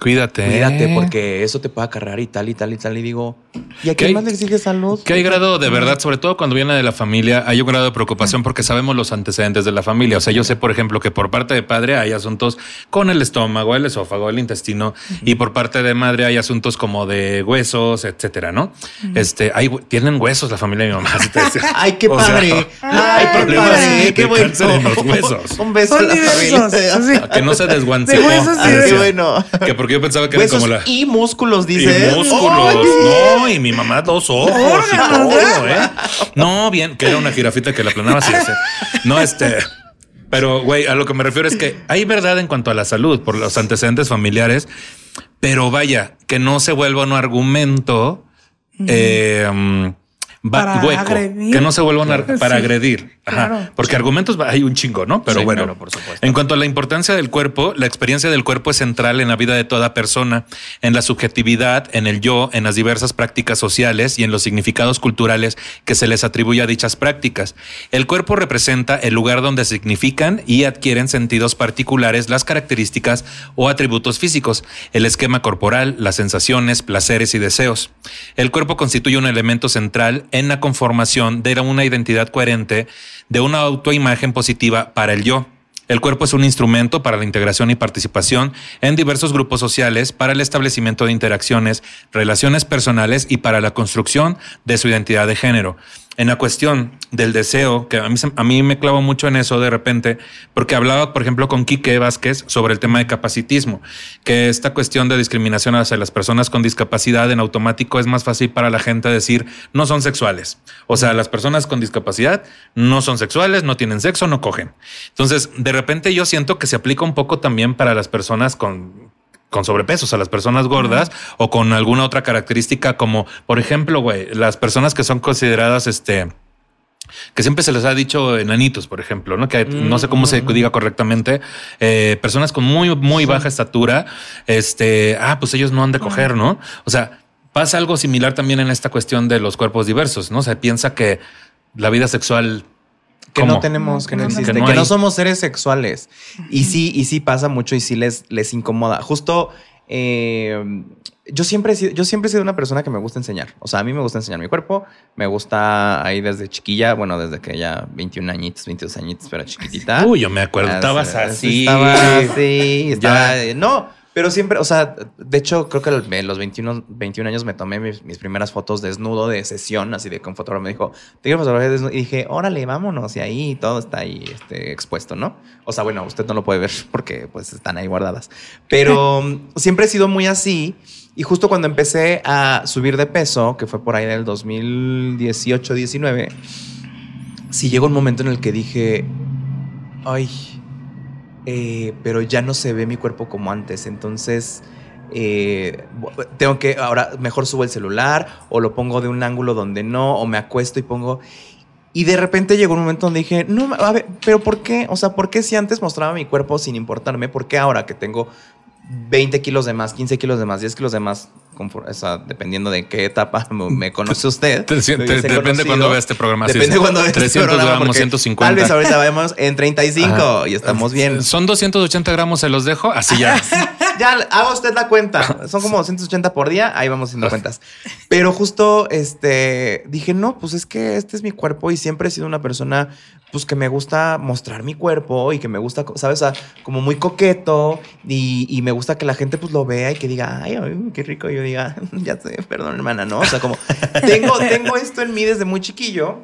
Cuídate. cuídate porque eso te puede acarrear y tal y tal y tal. Y digo, ¿y a ¿Qué quién hay- más le exige salud? Que hay grado de verdad, sobre todo cuando viene de la familia, hay un grado de preocupación porque sabemos los antecedentes de la familia. O sea, yo sé, por ejemplo, que por parte de padre hay asuntos con el estómago, el esófago, el intestino, y por parte de madre hay asuntos como de huesos, etcétera, ¿no? Este, hay, tienen huesos la familia de mi mamá. si te decía. Ay, qué O sea, padre. hay Ay, qué problemas padre, de, qué bueno. en los huesos. Un beso Son a la familia. sí. Que no se desguancó. De huesos Ay, de- qué bueno. Que porque yo pensaba que era Huesos como la. y músculos, Y dice. músculos. No, y mi mamá dos ojos y todo, ¿eh? No, bien, que era una jirafita que la planaba así. No, este. Pero, güey, a lo que me refiero es que hay verdad en cuanto a la salud por los antecedentes familiares, pero vaya, que no se vuelva un argumento eh, mm, Para hueco, agredir. que no se vuelva un ar- para Sí, agredir. Ajá. claro. Porque argumentos hay un chingo, ¿no? Pero Sí, bueno, claro, por supuesto. en cuanto a la importancia del cuerpo, la experiencia del cuerpo es central en la vida de toda persona, en la subjetividad, en el yo, en las diversas prácticas sociales y en los significados culturales que se les atribuye a dichas prácticas. El cuerpo representa el lugar donde significan y adquieren sentidos particulares las características o atributos físicos, el esquema corporal, las sensaciones, placeres y deseos. El cuerpo constituye un elemento central en la conformación de una identidad coherente, de una autoimagen positiva para el yo. El cuerpo es un instrumento para la integración y participación en diversos grupos sociales, para el establecimiento de interacciones, relaciones personales y para la construcción de su identidad de género. En la cuestión del deseo, que a mí, a mí me clavo mucho en eso de repente, porque hablaba, por ejemplo, con Quique Vázquez sobre el tema de capacitismo, que esta cuestión de discriminación hacia las personas con discapacidad en automático es más fácil para la gente decir no son sexuales. O sea, las personas con discapacidad no son sexuales, no tienen sexo, no cogen. Entonces, de repente yo siento que se aplica un poco también para las personas con con sobrepeso, o sea, las personas gordas o con alguna otra característica como, por ejemplo, güey, las personas que son consideradas, este, que siempre se les ha dicho enanitos, por ejemplo, ¿no? Que no sé cómo se diga correctamente, eh, personas con muy, muy baja estatura, este, ah, pues ellos no han de coger, ¿no? O sea, pasa algo similar también en esta cuestión de los cuerpos diversos, ¿no? Se piensa que la vida sexual... Que ¿cómo? no tenemos, que no no existe, que Que no somos seres sexuales. Y sí, y sí pasa mucho y sí les, les incomoda. Justo eh, yo siempre he sido, yo siempre he sido una persona que me gusta enseñar. O sea, a mí me gusta enseñar mi cuerpo. Me gusta ahí desde chiquilla, bueno, desde que ya 21 añitos, 22 añitos, pero chiquitita. Uy, yo me acuerdo, Ah, estabas sí, así. Estaba así, estaba- Ya. No, pero siempre, o sea, de hecho, creo que a los 21, 21 años me tomé mis, mis primeras fotos desnudo de sesión, así de que un fotógrafo me dijo, te quiero fotografía desnudo. Y dije, órale, vámonos. Y ahí todo está ahí este, expuesto, ¿no? O sea, bueno, usted no lo puede ver porque pues están ahí guardadas. Pero siempre he sido muy así. Y justo cuando empecé a subir de peso, que fue por ahí del 2018, 19, sí llegó un momento en el que dije, ay, eh, pero ya no se ve mi cuerpo como antes. Entonces, eh, tengo que, ahora mejor subo el celular o lo pongo de un ángulo donde no, o me acuesto y pongo... Y de repente llegó un momento donde dije, no, a ver, pero ¿por qué? O sea, ¿por qué si antes mostraba mi cuerpo sin importarme? ¿Por qué ahora que tengo 20 kilos de más, 15 kilos de más, 10 kilos de más, confor- o sea, dependiendo de qué etapa me conoce usted? Te- te- depende conocido. cuando vea este programa. Depende cuando vea este 300 programa, gramos, porque 150. Tal vez ahorita vemos en 35 Ajá. y estamos bien. Son 280 gramos, se los dejo. Así ya. Ya haga usted la cuenta. Son como 180 por día. Ahí vamos haciendo cuentas. Pero justo este dije, no, pues es que este es mi cuerpo y siempre he sido una persona pues que me gusta mostrar mi cuerpo y que me gusta, ¿sabes? Como muy coqueto y, y me gusta que la gente pues lo vea y que diga, ay, ay, qué rico. Y yo diga, ya sé, perdón, hermana, ¿no? O sea, como tengo, tengo esto en mí desde muy chiquillo.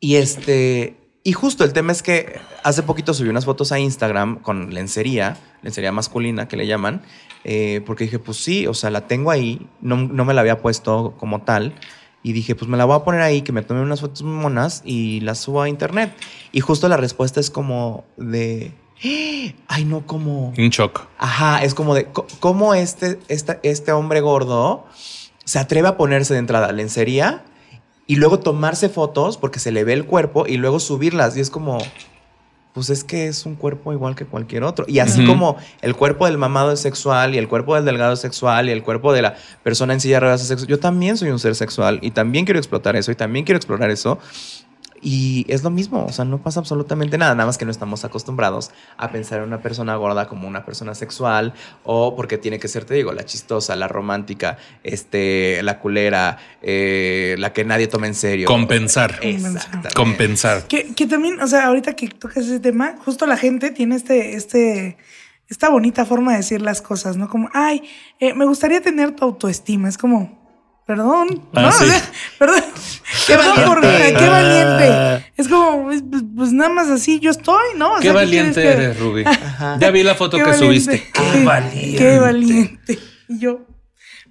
Y este, y justo el tema es que hace poquito subí unas fotos a Instagram con lencería, lencería masculina que le llaman, eh, porque dije, pues sí, o sea, la tengo ahí, no, no me la había puesto como tal. Y dije, pues me la voy a poner ahí, que me tome unas fotos monas y las subo a internet. Y justo la respuesta es como de, Ay, no, como. Un shock. Ajá, es como de cómo este, esta- este hombre gordo se atreve a ponerse de entrada lencería y luego tomarse fotos porque se le ve el cuerpo y luego subirlas. Y es como, pues es que es un cuerpo igual que cualquier otro. Y así como el cuerpo del mamado es sexual y el cuerpo del delgado es sexual y el cuerpo de la persona en silla de ruedas es sexual, yo también soy un ser sexual y también quiero explotar eso y también quiero explorar eso. Y es lo mismo, o sea, no pasa absolutamente nada, nada más que no estamos acostumbrados a pensar en una persona gorda como una persona sexual o porque tiene que ser, te digo, la chistosa, la romántica, este, la culera, eh, la que nadie toma en serio. Compensar. Exactamente. Compensar. Que, que también, o sea, ahorita que tocas ese tema, justo la gente tiene este, este, esta bonita forma de decir las cosas, ¿no? Como, ay, eh, me gustaría tener tu autoestima. Es como, perdón, Ah, ¿no? sí. O sea, perdón, Qué por valiente. qué valiente. Es como, pues, pues, nada más así yo estoy, ¿no? O Qué sea, valiente quieres que- eres, Ruby. Ya vi la foto Qué que valiente. subiste. Qué valiente. Qué valiente. Y yo,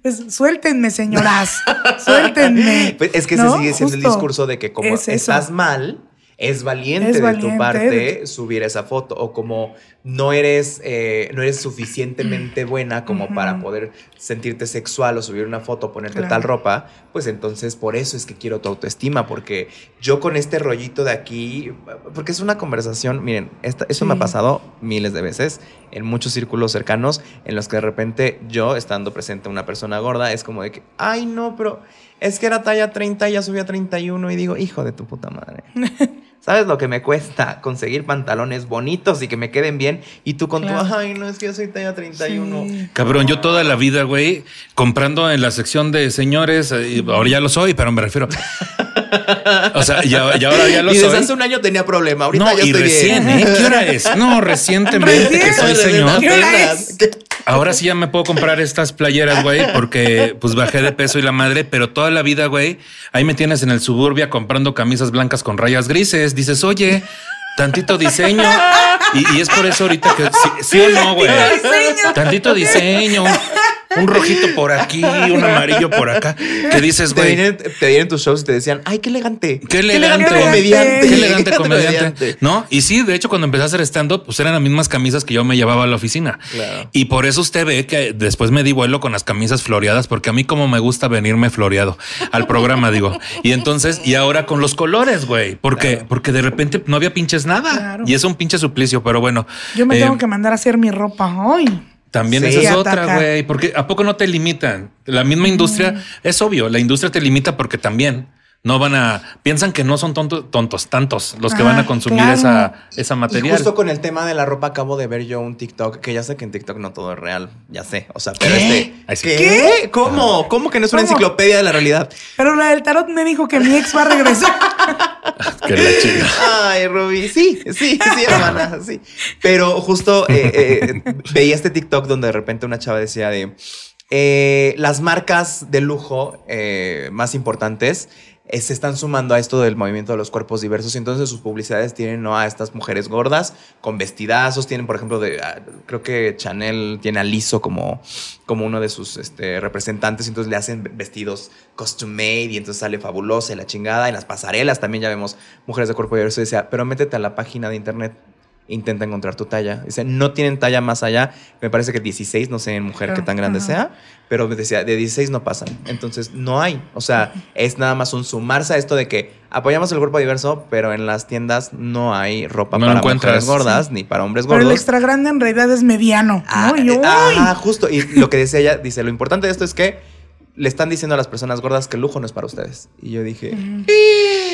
pues suéltenme, señoras. Suéltenme. Pues es que ¿No? ese sigue siendo el discurso de que como Es estás mal, es valiente Es de tu parte subir esa foto o como no eres, eh, no eres suficientemente buena como para poder sentirte sexual o subir una foto, ponerte Claro. tal ropa, pues entonces por eso es que quiero tu autoestima, porque yo con este rollito de aquí, porque es una conversación, miren, esta- eso me ha pasado miles de veces en muchos círculos cercanos en los que de repente yo, estando presente una persona gorda, es como de que, ay no, pero es que era talla 30 y ya subí a 31 y digo, hijo de tu puta madre. ¿Sabes lo que me cuesta conseguir pantalones bonitos y que me queden bien? Y tú con Claro. tu, ay, no, es que yo soy talla 31. Sí. Cabrón, yo toda la vida, güey, comprando en la sección de señores, eh, y ahora ya lo soy, pero me refiero. O sea, ya, ya ahora ya lo y desde soy. hace un año tenía problema, ahorita No, ya y estoy recién, bien. ¿eh? ¿Qué hora es? No, recientemente que soy señor. ¿Qué hora Apenas. es? Ahora sí ya me puedo comprar estas playeras, güey, porque pues bajé de peso y la madre, pero toda la vida, güey, ahí me tienes en el suburbia comprando camisas blancas con rayas grises. Dices, oye, tantito diseño. Y, y es por eso ahorita que sí, sí o no, güey. diseño. Tantito diseño, un, rojito por aquí, un amarillo por acá. Que dices, Te güey. vienen, te vienen tus shows y te decían, ay, qué elegante. Qué elegante, comediante. Qué elegante comediante. No, y sí, de hecho, cuando empecé a hacer stand-up, pues eran las mismas camisas que yo me llevaba a la oficina. Claro. Y por eso usted ve que después me di vuelo con las camisas floreadas, porque a mí como me gusta venirme floreado al programa, digo. Y entonces, y ahora con los colores, güey, porque, porque de repente no había pinches nada. Claro. Y es un pinche suplicio, pero bueno. Yo me eh, tengo que mandar a hacer mi ropa hoy. También Sí, esa es ataca. otra, güey, porque ¿a poco no te limitan? La misma industria, es obvio, la industria te limita porque también no van a, piensan que no son tontos, tontos, tantos los que Ah, van a consumir claro. esa, esa Y material. justo con el tema de la ropa acabo de ver yo un TikTok, que ya sé que en TikTok no todo es real, ya sé, o sea, pero ¿Qué? este... ¿Qué? ¿Cómo? ¿Cómo que no es una ¿Cómo? enciclopedia de la realidad? Pero la del tarot me dijo que mi ex va a regresar. Que la chica. Ay, Ruby, sí, sí, sí, hermana, sí. Pero justo eh, eh, veía este TikTok donde de repente una chava decía de eh, las marcas de lujo eh, más importantes eh, se están sumando a esto del movimiento de los cuerpos diversos y entonces sus publicidades tienen ¿no? a estas mujeres gordas con vestidazos, tienen por ejemplo, creo que Chanel tiene a Lizzo como, como uno de sus este, representantes, entonces le hacen vestidos custom made y entonces sale fabulosa y la chingada, en las pasarelas también ya vemos mujeres de cuerpo diverso y decía, pero métete a la página de internet. Intenta encontrar tu talla. Dice, no tienen talla más allá. Me parece que 16, no sé en mujer qué tan grande Ajá. sea, pero me decía, de 16 no pasan. Entonces, no hay. O sea, es nada más un sumarse a esto de que apoyamos el cuerpo diverso, pero en las tiendas no hay ropa No para mujeres gordas ni para hombres Pero el gordos. extra grande en realidad es mediano. Ah, ¿no? Yo, uy. ah, justo. Y lo que decía ella, dice, lo importante de esto es que le están diciendo a las personas gordas que el lujo no es para ustedes. Y yo dije,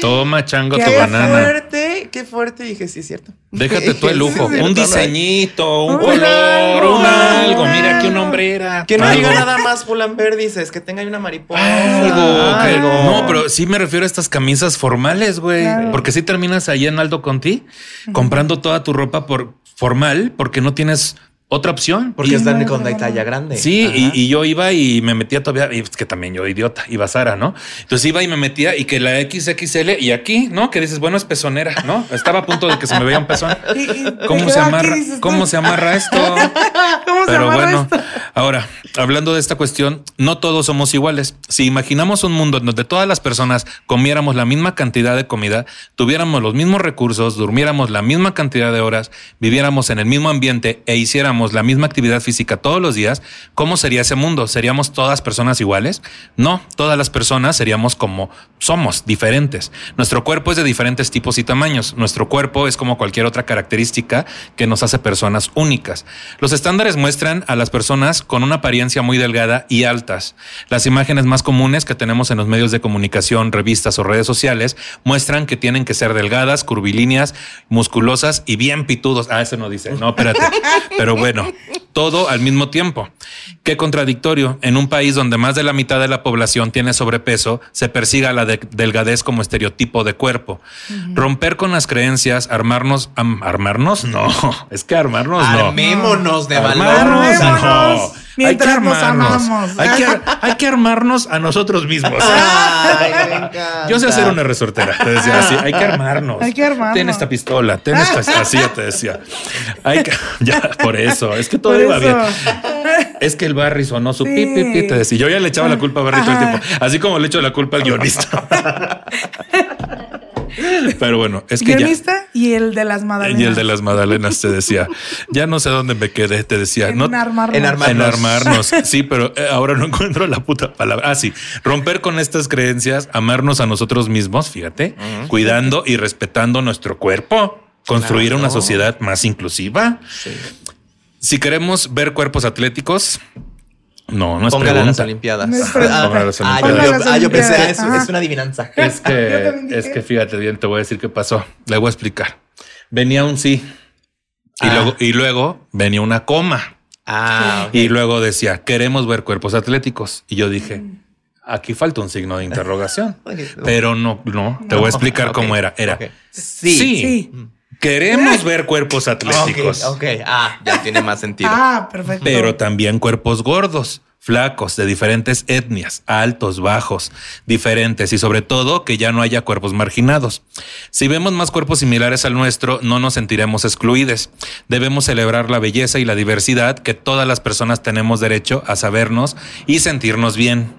Toma, chango, Qué tu qué banana. fuerte, qué fuerte. Y dije, sí, es cierto. Déjate tú el lujo. un diseñito, un Un color, algo, un algo. Mira aquí una hombrera. Que no algo. diga nada más Pull&Bear, dices, que tenga ahí una mariposa. Algo, algo. No, pero sí me refiero a estas camisas formales, güey. Claro. Porque si terminas ahí en Aldo Conti comprando toda tu ropa por formal porque no tienes otra opción. Porque Y- están no, con la talla grande. Sí, y, y yo iba y me metía todavía, y es que también yo idiota, iba Sara, ¿no? Entonces iba y me metía y que la XXL y aquí, ¿no? Que dices, bueno, es pezonera, ¿no? Estaba a punto de que se me veía un pezón. ¿Cómo se amarra? ¿Cómo se amarra esto? ¿Cómo se Pero bueno, esto? Ahora, hablando de esta cuestión, no todos somos iguales. Si imaginamos un mundo en donde todas las personas comiéramos la misma cantidad de comida, tuviéramos los mismos recursos, durmiéramos la misma cantidad de horas, viviéramos en el mismo ambiente e hiciéramos la misma actividad física todos los días, ¿cómo sería ese mundo? ¿Seríamos todas personas iguales? No, todas las personas seríamos como somos, diferentes. Nuestro cuerpo es de diferentes tipos y tamaños. Nuestro cuerpo es como cualquier otra característica que nos hace personas únicas. Los estándares muestran a las personas con una apariencia muy delgada y altas. Las imágenes más comunes que tenemos en los medios de comunicación, revistas o redes sociales muestran que tienen que ser delgadas, curvilíneas, musculosas y bien pitudos. Ah, eso no dice. No, espérate. Pero bueno, todo al mismo tiempo. Qué contradictorio. En un país donde más de la mitad de la población tiene sobrepeso, se persiga la delgadez como estereotipo de cuerpo. Romper con las creencias, armarnos, armarnos, no, es que armarnos no. Armémonos de valor. Armarnos, no. Mientras hay que nos armarnos. amamos. Hay que, ar- hay que armarnos a nosotros mismos. Ay, me encanta. Yo sé hacer una resortera. Te decía así. Hay que armarnos. Hay que armarnos. Ten esta pistola. Ten esta. Así ya te decía. Hay que. Ya, por eso. Es que todo Por iba eso. bien. Es que el Barry sonó su Sí. pi, pi, pi, Te decía. Yo ya le echaba la culpa a Barry todo el tiempo. Así como le echo la culpa al guionista. Pero bueno, es que ya. Y el de las Madalenas. Y el de las Madalenas te decía, ya no sé dónde me quedé, te decía, En no, armarnos. en armar- en Armarnos. armarnos. Sí, pero eh, ahora no encuentro la puta palabra. Ah, sí. Romper con estas creencias, amarnos a nosotros mismos, fíjate, cuidando y respetando nuestro cuerpo, construir Claro. una sociedad más inclusiva. Si queremos ver cuerpos atléticos, no, no es Póngala las. Olimpiadas. No es pregunta. Póngala a las Ah, yo, ah, yo pensé, ah, es, es una adivinanza. Es que, es que fíjate bien, te voy a decir qué pasó. Le voy a explicar. Venía un sí. Y, Ah. luego, y luego venía una coma. Ah. Y luego decía, queremos ver cuerpos atléticos. Y yo dije, aquí falta un signo de interrogación. Pero no, no, te voy a explicar cómo era. Era. Sí. sí, Sí. Queremos ver cuerpos atléticos, Ok, ok. Ah, ya tiene más sentido. Ah, perfecto. pero también cuerpos gordos. Flacos, de diferentes etnias, altos, bajos, diferentes y sobre todo que ya no haya cuerpos marginados. Si vemos más cuerpos similares al nuestro, no nos sentiremos excluidos. Debemos celebrar la belleza y la diversidad que todas las personas tenemos derecho a sabernos y sentirnos bien.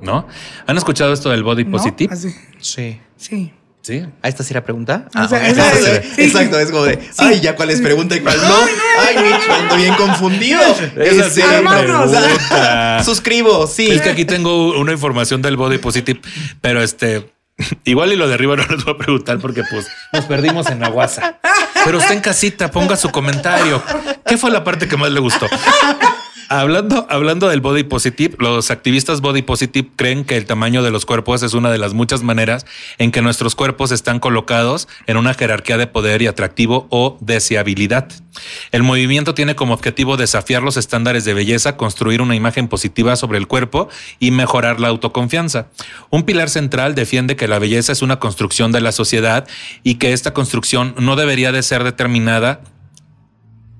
¿No? ¿Han escuchado esto del body ¿No? positive? Así. Sí. Sí. Sí. ¿A esta sí era pregunta? O sea, ok. esa- sí. sí. Exacto, es como de, ay, ya cuál es pregunta y cuál no. Ay, Mitch, ando bien confundido. Esa sí Este, pregunta. Suscribo, sí. Es que aquí tengo una información del body positive, pero este igual y lo de arriba no les voy a preguntar porque pues nos perdimos en la guasa. Pero usted en casita ponga su comentario. ¿Qué fue la parte que más le gustó? Hablando, hablando del body positive, los activistas body positive creen que el tamaño de los cuerpos es una de las muchas maneras en que nuestros cuerpos están colocados en una jerarquía de poder y atractivo o deseabilidad. El movimiento tiene como objetivo desafiar los estándares de belleza, construir una imagen positiva sobre el cuerpo y mejorar la autoconfianza. Un pilar central defiende que la belleza es una construcción de la sociedad y que esta construcción no debería de ser determinada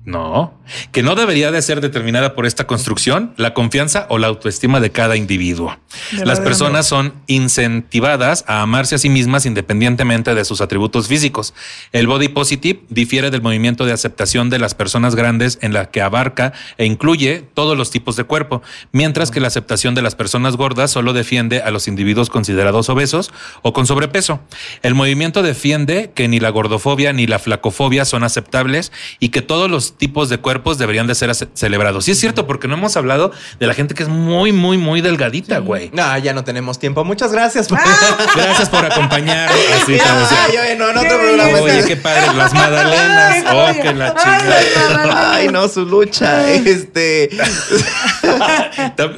no, que no debería de ser determinada por esta construcción, la confianza o la autoestima de cada individuo. De Las la personas son incentivadas a amarse a sí mismas independientemente de sus atributos físicos. El body positive difiere del movimiento de aceptación de las personas grandes en la que abarca e incluye todos los tipos de cuerpo, mientras que la aceptación de las personas gordas solo defiende a los individuos considerados obesos o con sobrepeso. El movimiento defiende que ni la gordofobia ni la flacofobia son aceptables y que todos los tipos de cuerpos deberían de ser celebrados. Sí es cierto, porque no hemos hablado de la gente que es muy, muy, muy delgadita, güey. No, ya no tenemos tiempo. Muchas gracias. por- Gracias por acompañarnos. Así te ay, oye, no, en otro Qué programa. Oye, qué padre, las magdalenas. Ay, Oh, que la chingada. Ay, no, su lucha. Este.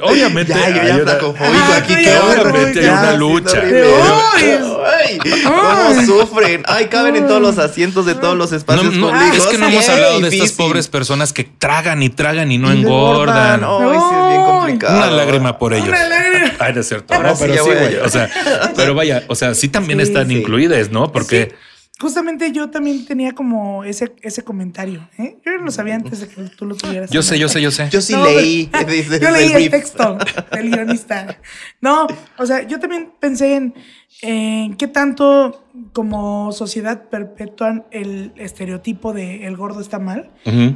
Obviamente. Ya, yo ya flacofóbico Ah, aquí, horror. obviamente hay una lucha. Ay. Cómo sufren. Ay, caben en todos los asientos de todos los No, espacios no, públicos. es que no hemos hablado de estas. Pobres personas que tragan y tragan y no Y engordan. Ay, sí, es bien complicado. Una lágrima por ellos. Una lágrima. Ay, no es cierto. Ahora No, sí pero sí, güey. O sea, pero vaya, o sea, sí también Sí, están sí. incluidas, ¿no? Porque Sí. Justamente yo también tenía como ese, ese comentario. ¿eh? Yo no lo sabía antes de que tú lo tuvieras. yo sé, yo sé, yo sé. Yo sí No, leí. yo leí el texto del guionista. No, o sea, yo también pensé en, en qué tanto como sociedad perpetúan el estereotipo de el gordo está mal,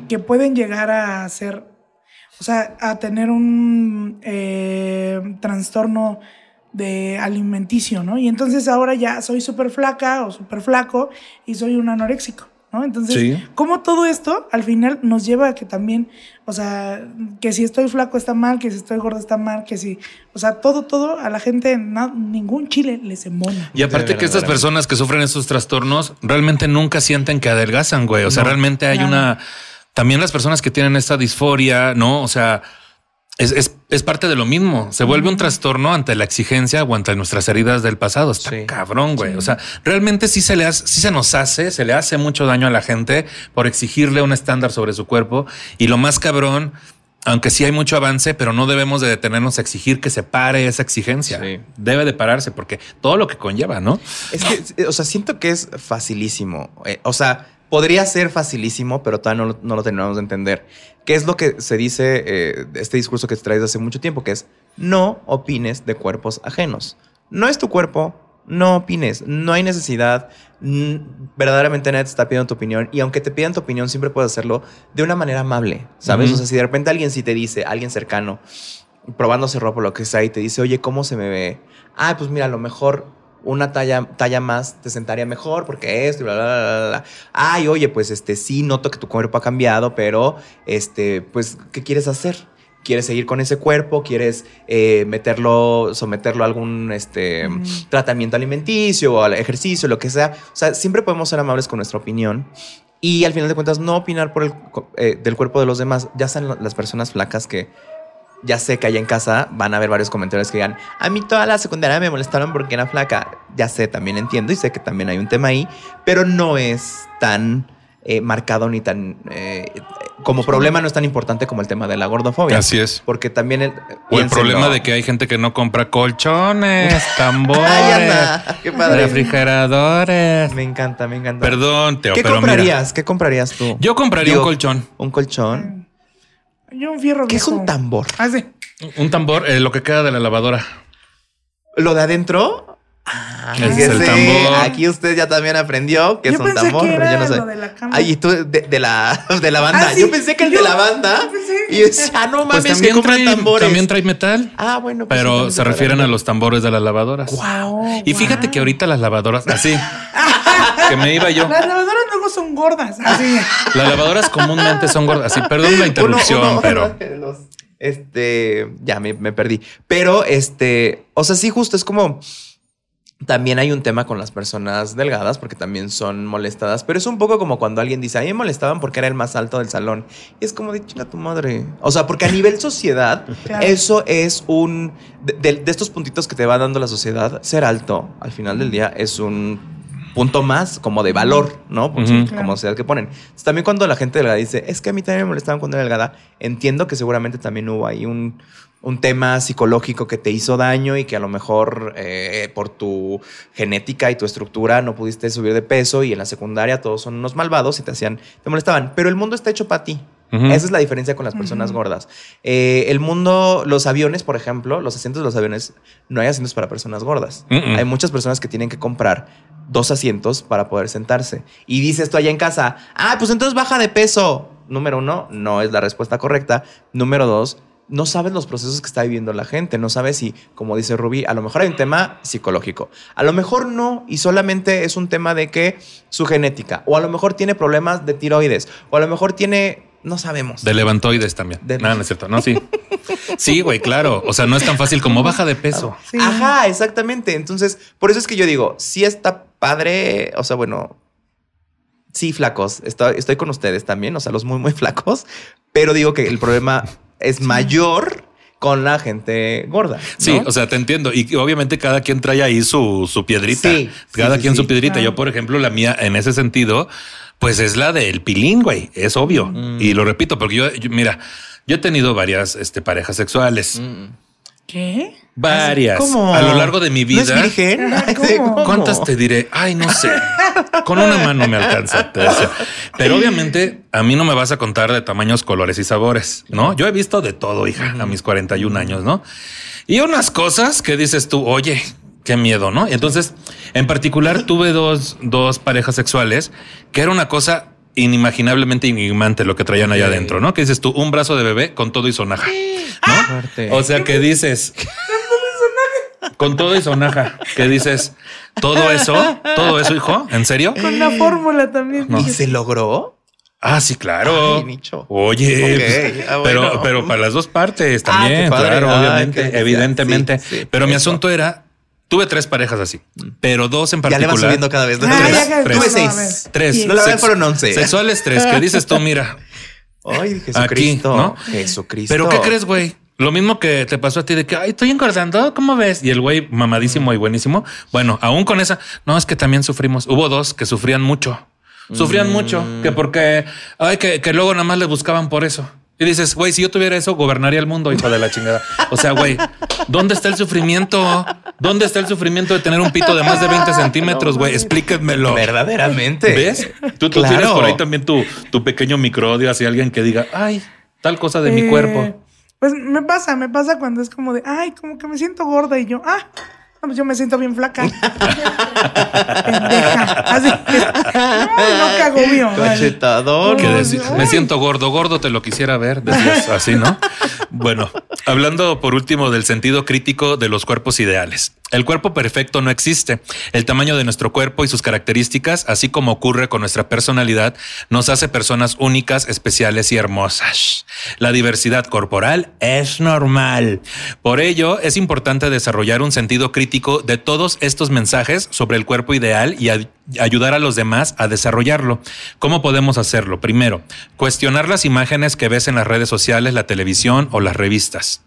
que pueden llegar a ser, o sea, a tener un eh, trastorno de alimenticio, ¿no? Y entonces ahora ya soy súper flaca o súper flaco y soy un anoréxico, ¿no? Entonces, Sí. ¿cómo todo esto al final nos lleva a que también, o sea, que si estoy flaco está mal, que si estoy gordo está mal, que si, o sea, todo, todo a la gente, ningún chile les embona. Y aparte que estas personas que sufren estos trastornos realmente nunca sienten que adelgazan, güey. O sea, realmente hay Claro. una... También las personas que tienen esta disforia, ¿no? O sea, es, es- es parte de lo mismo. Se vuelve un trastorno ante la exigencia o ante nuestras heridas del pasado. Está Sí. cabrón, güey. O sea, realmente sí se le hace, sí se nos hace, se le hace mucho daño a la gente por exigirle un estándar sobre su cuerpo. Y lo más cabrón, aunque sí hay mucho avance, pero no debemos de detenernos a exigir que se pare esa exigencia. Sí. Debe de pararse porque todo lo que conlleva, ¿no? Es que, o sea, siento que es facilísimo. Eh, o sea, podría ser facilísimo, pero todavía no, lo- no lo terminamos de entender. ¿Qué es lo que se dice, eh, este discurso que te traes hace mucho tiempo? Que es no opines de cuerpos ajenos. No es tu cuerpo, no opines. No hay necesidad. verdaderamente nadie te está pidiendo tu opinión. Y aunque te pidan tu opinión, siempre puedes hacerlo de una manera amable, ¿sabes? O sea, si de repente alguien sí te dice, alguien cercano, probándose ropa o lo que sea, y te dice, oye, ¿cómo se me ve? Ah, pues mira, a lo mejor una talla, talla más te sentaría mejor porque esto y bla, bla, bla, bla. Ay, oye, pues este sí noto que tu cuerpo ha cambiado, pero este, pues, ¿qué quieres hacer? ¿Quieres seguir con ese cuerpo? ¿Quieres eh, meterlo, someterlo a algún este, Mm. tratamiento alimenticio o al ejercicio, lo que sea? O sea, siempre podemos ser amables con nuestra opinión. Y al final de cuentas, no opinar por el, eh, del cuerpo de los demás. Ya sean las personas flacas que ya sé que allá en casa van a haber varios comentarios que digan, a mí toda la secundaria me molestaron porque era flaca. Ya sé, también entiendo y sé que también hay un tema ahí, pero no es tan eh, marcado ni tan... eh, como problema no es tan importante como el tema de la gordofobia. Así es. Porque también el... O el problema de que hay gente que no compra colchones, tambores, refrigeradores. Me encanta, me encanta. Perdón, Teo, ¿Qué pero comprarías? mira, ¿Qué comprarías tú? yo compraría Digo, un colchón. Un colchón. Yo un fierro ¿Qué es un tambor? Ah, sí. Un tambor, eh, lo que queda de la lavadora. ¿Lo de adentro? Ah, es el tambor. Aquí usted ya también aprendió que Yo es un pensé tambor, que era yo no sé. lo de la cama. Ay, y tú de, de la, de la banda. Ah, sí. Yo pensé que el Yo- de la banda. yo pensé. Y decía, ah, no Pues mames, que también compran trae, tambores. también trae metal, Ah, bueno. pues pero se refieren a los tambores de las lavadoras. Wow, Y fíjate que ahorita las lavadoras, así, que me iba yo. Las lavadoras luego son gordas. Así. Las lavadoras comúnmente son gordas. Así, perdón la interrupción, Uno- uno- pero los- este, ya me, me perdí. Pero, este, o sea, sí, justo es como. También hay un tema con las personas delgadas porque también son molestadas, pero es un poco como cuando alguien dice, a mí me molestaban porque era el más alto del salón. Y es como de chinga tu madre. O sea, porque a nivel sociedad, Claro. eso es un... De, de- de estos puntitos que te va dando la sociedad, ser alto al final del día es un punto más como de valor, ¿no? Pues. Como sociedad que ponen. Entonces, también cuando la gente delgada dice, es que a mí también me molestaban cuando era delgada, entiendo que seguramente también hubo ahí un, un tema psicológico que te hizo daño y que a lo mejor eh, por tu genética y tu estructura no pudiste subir de peso y en la secundaria todos son unos malvados y te hacían, te molestaban. Pero el mundo está hecho para ti. Esa es la diferencia con las personas gordas. Eh, el mundo, los aviones, por ejemplo, los asientos de los aviones, no hay asientos para personas gordas. Hay muchas personas que tienen que comprar dos asientos para poder sentarse. Y dices tú allá en casa, ah, pues entonces baja de peso. Número uno, no es la respuesta correcta. Número dos, no sabes los procesos que está viviendo la gente. No sabes si, como dice Rubí, a lo mejor hay un tema psicológico. A lo mejor no, y solamente es un tema de que su genética. O a lo mejor tiene problemas de tiroides. O a lo mejor tiene, no sabemos. de levantoides también. De- No, no es cierto. No, sí. Sí, güey, claro. O sea, no es tan fácil como baja de peso. Sí. Ajá, exactamente. Entonces, por eso es que yo digo, sí está padre, o sea, bueno, sí, flacos, estoy, estoy con ustedes también, o sea, los muy, muy flacos, pero digo que el problema es mayor con la gente gorda. ¿no? Sí, o sea, te entiendo. Y obviamente cada quien trae ahí su, su piedrita. Sí, cada sí, quien sí. su piedrita. Claro. Yo, por ejemplo, la mía en ese sentido, pues es la del pilín, güey. Es obvio. Mm. Y lo repito, porque yo, yo- mira, yo he tenido varias este, parejas sexuales. Mm. ¿Qué? Varias. ¿Cómo? A lo largo de mi ¿No es vida. virgen? ¿cómo? ¿Cuántas te diré? Ay, no sé. Con una mano me alcanza. te decía. Pero obviamente a mí no me vas a contar de tamaños, colores y sabores, ¿no? Yo he visto de todo, hija, a mis 41 años, ¿no? Y unas cosas que dices tú, oye, qué miedo, ¿no? Entonces, en particular, tuve dos, dos parejas sexuales que era una cosa inimaginablemente inimagante lo que traían allá adentro, ¿no? Que dices tú, un brazo de bebé con todo y sonaja, ¿no? Fuerte. O sea, que dices... Con todo y sonaja, que dices, todo eso, todo eso, hijo, ¿en serio? Con la fórmula también. No. ¿Y se logró? Ah, sí, claro. Ay, Nicho. Oye, pues, ah, pero, bueno. pero para las dos partes Ah, también, claro, Ah, obviamente, evidentemente. sí, sí, pero mi eso. asunto era, tuve tres parejas así, pero dos en Ya le particular. vas subiendo cada vez. ¿no? Ah, Tres, ya tres. no, Tuve seis. Tres. No, la verdad fueron once. Sexuales tres, que dices tú, mira. Ay, Jesucristo. ¿no? Jesucristo. Pero ¿qué crees, güey? Lo mismo que te pasó a ti de que, ay, estoy engordando, ¿cómo ves? Y el güey mamadísimo y buenísimo. Bueno, aún con esa, no, es que también sufrimos. Hubo dos que sufrían mucho. Sufrían mucho, que porque, ay, que, que luego nada más le buscaban por eso. Y dices, güey, si yo tuviera eso, gobernaría el mundo, hijo de la chingada. O sea, güey, ¿dónde está el sufrimiento? ¿Dónde está el sufrimiento de tener un pito de más de 20 centímetros, güey? Explíquenmelo. Verdaderamente. ¿Ves? Tú, tú Claro. tienes por ahí también tu, tu pequeño microdio hacia alguien que diga, ay, tal cosa de mi Eh, cuerpo. Pues me pasa, me pasa cuando es como de, ay, como que me siento gorda y yo, ah, no, pues yo me siento bien flaca. Pendeja. Así. No, no cago mío. Cachetador. Que me siento gordo, gordo, te lo quisiera ver. Decías así, ¿no? Bueno, hablando por último del sentido crítico de los cuerpos ideales. El cuerpo perfecto no existe. El tamaño de nuestro cuerpo y sus características, así como ocurre con nuestra personalidad, nos hace personas únicas, especiales y hermosas. La diversidad corporal es normal. Por ello, es importante desarrollar un sentido crítico de todos estos mensajes sobre el cuerpo ideal y ayudar a los demás a desarrollarlo. ¿Cómo podemos hacerlo? Primero, cuestionar las imágenes que ves en las redes sociales, la televisión o las revistas.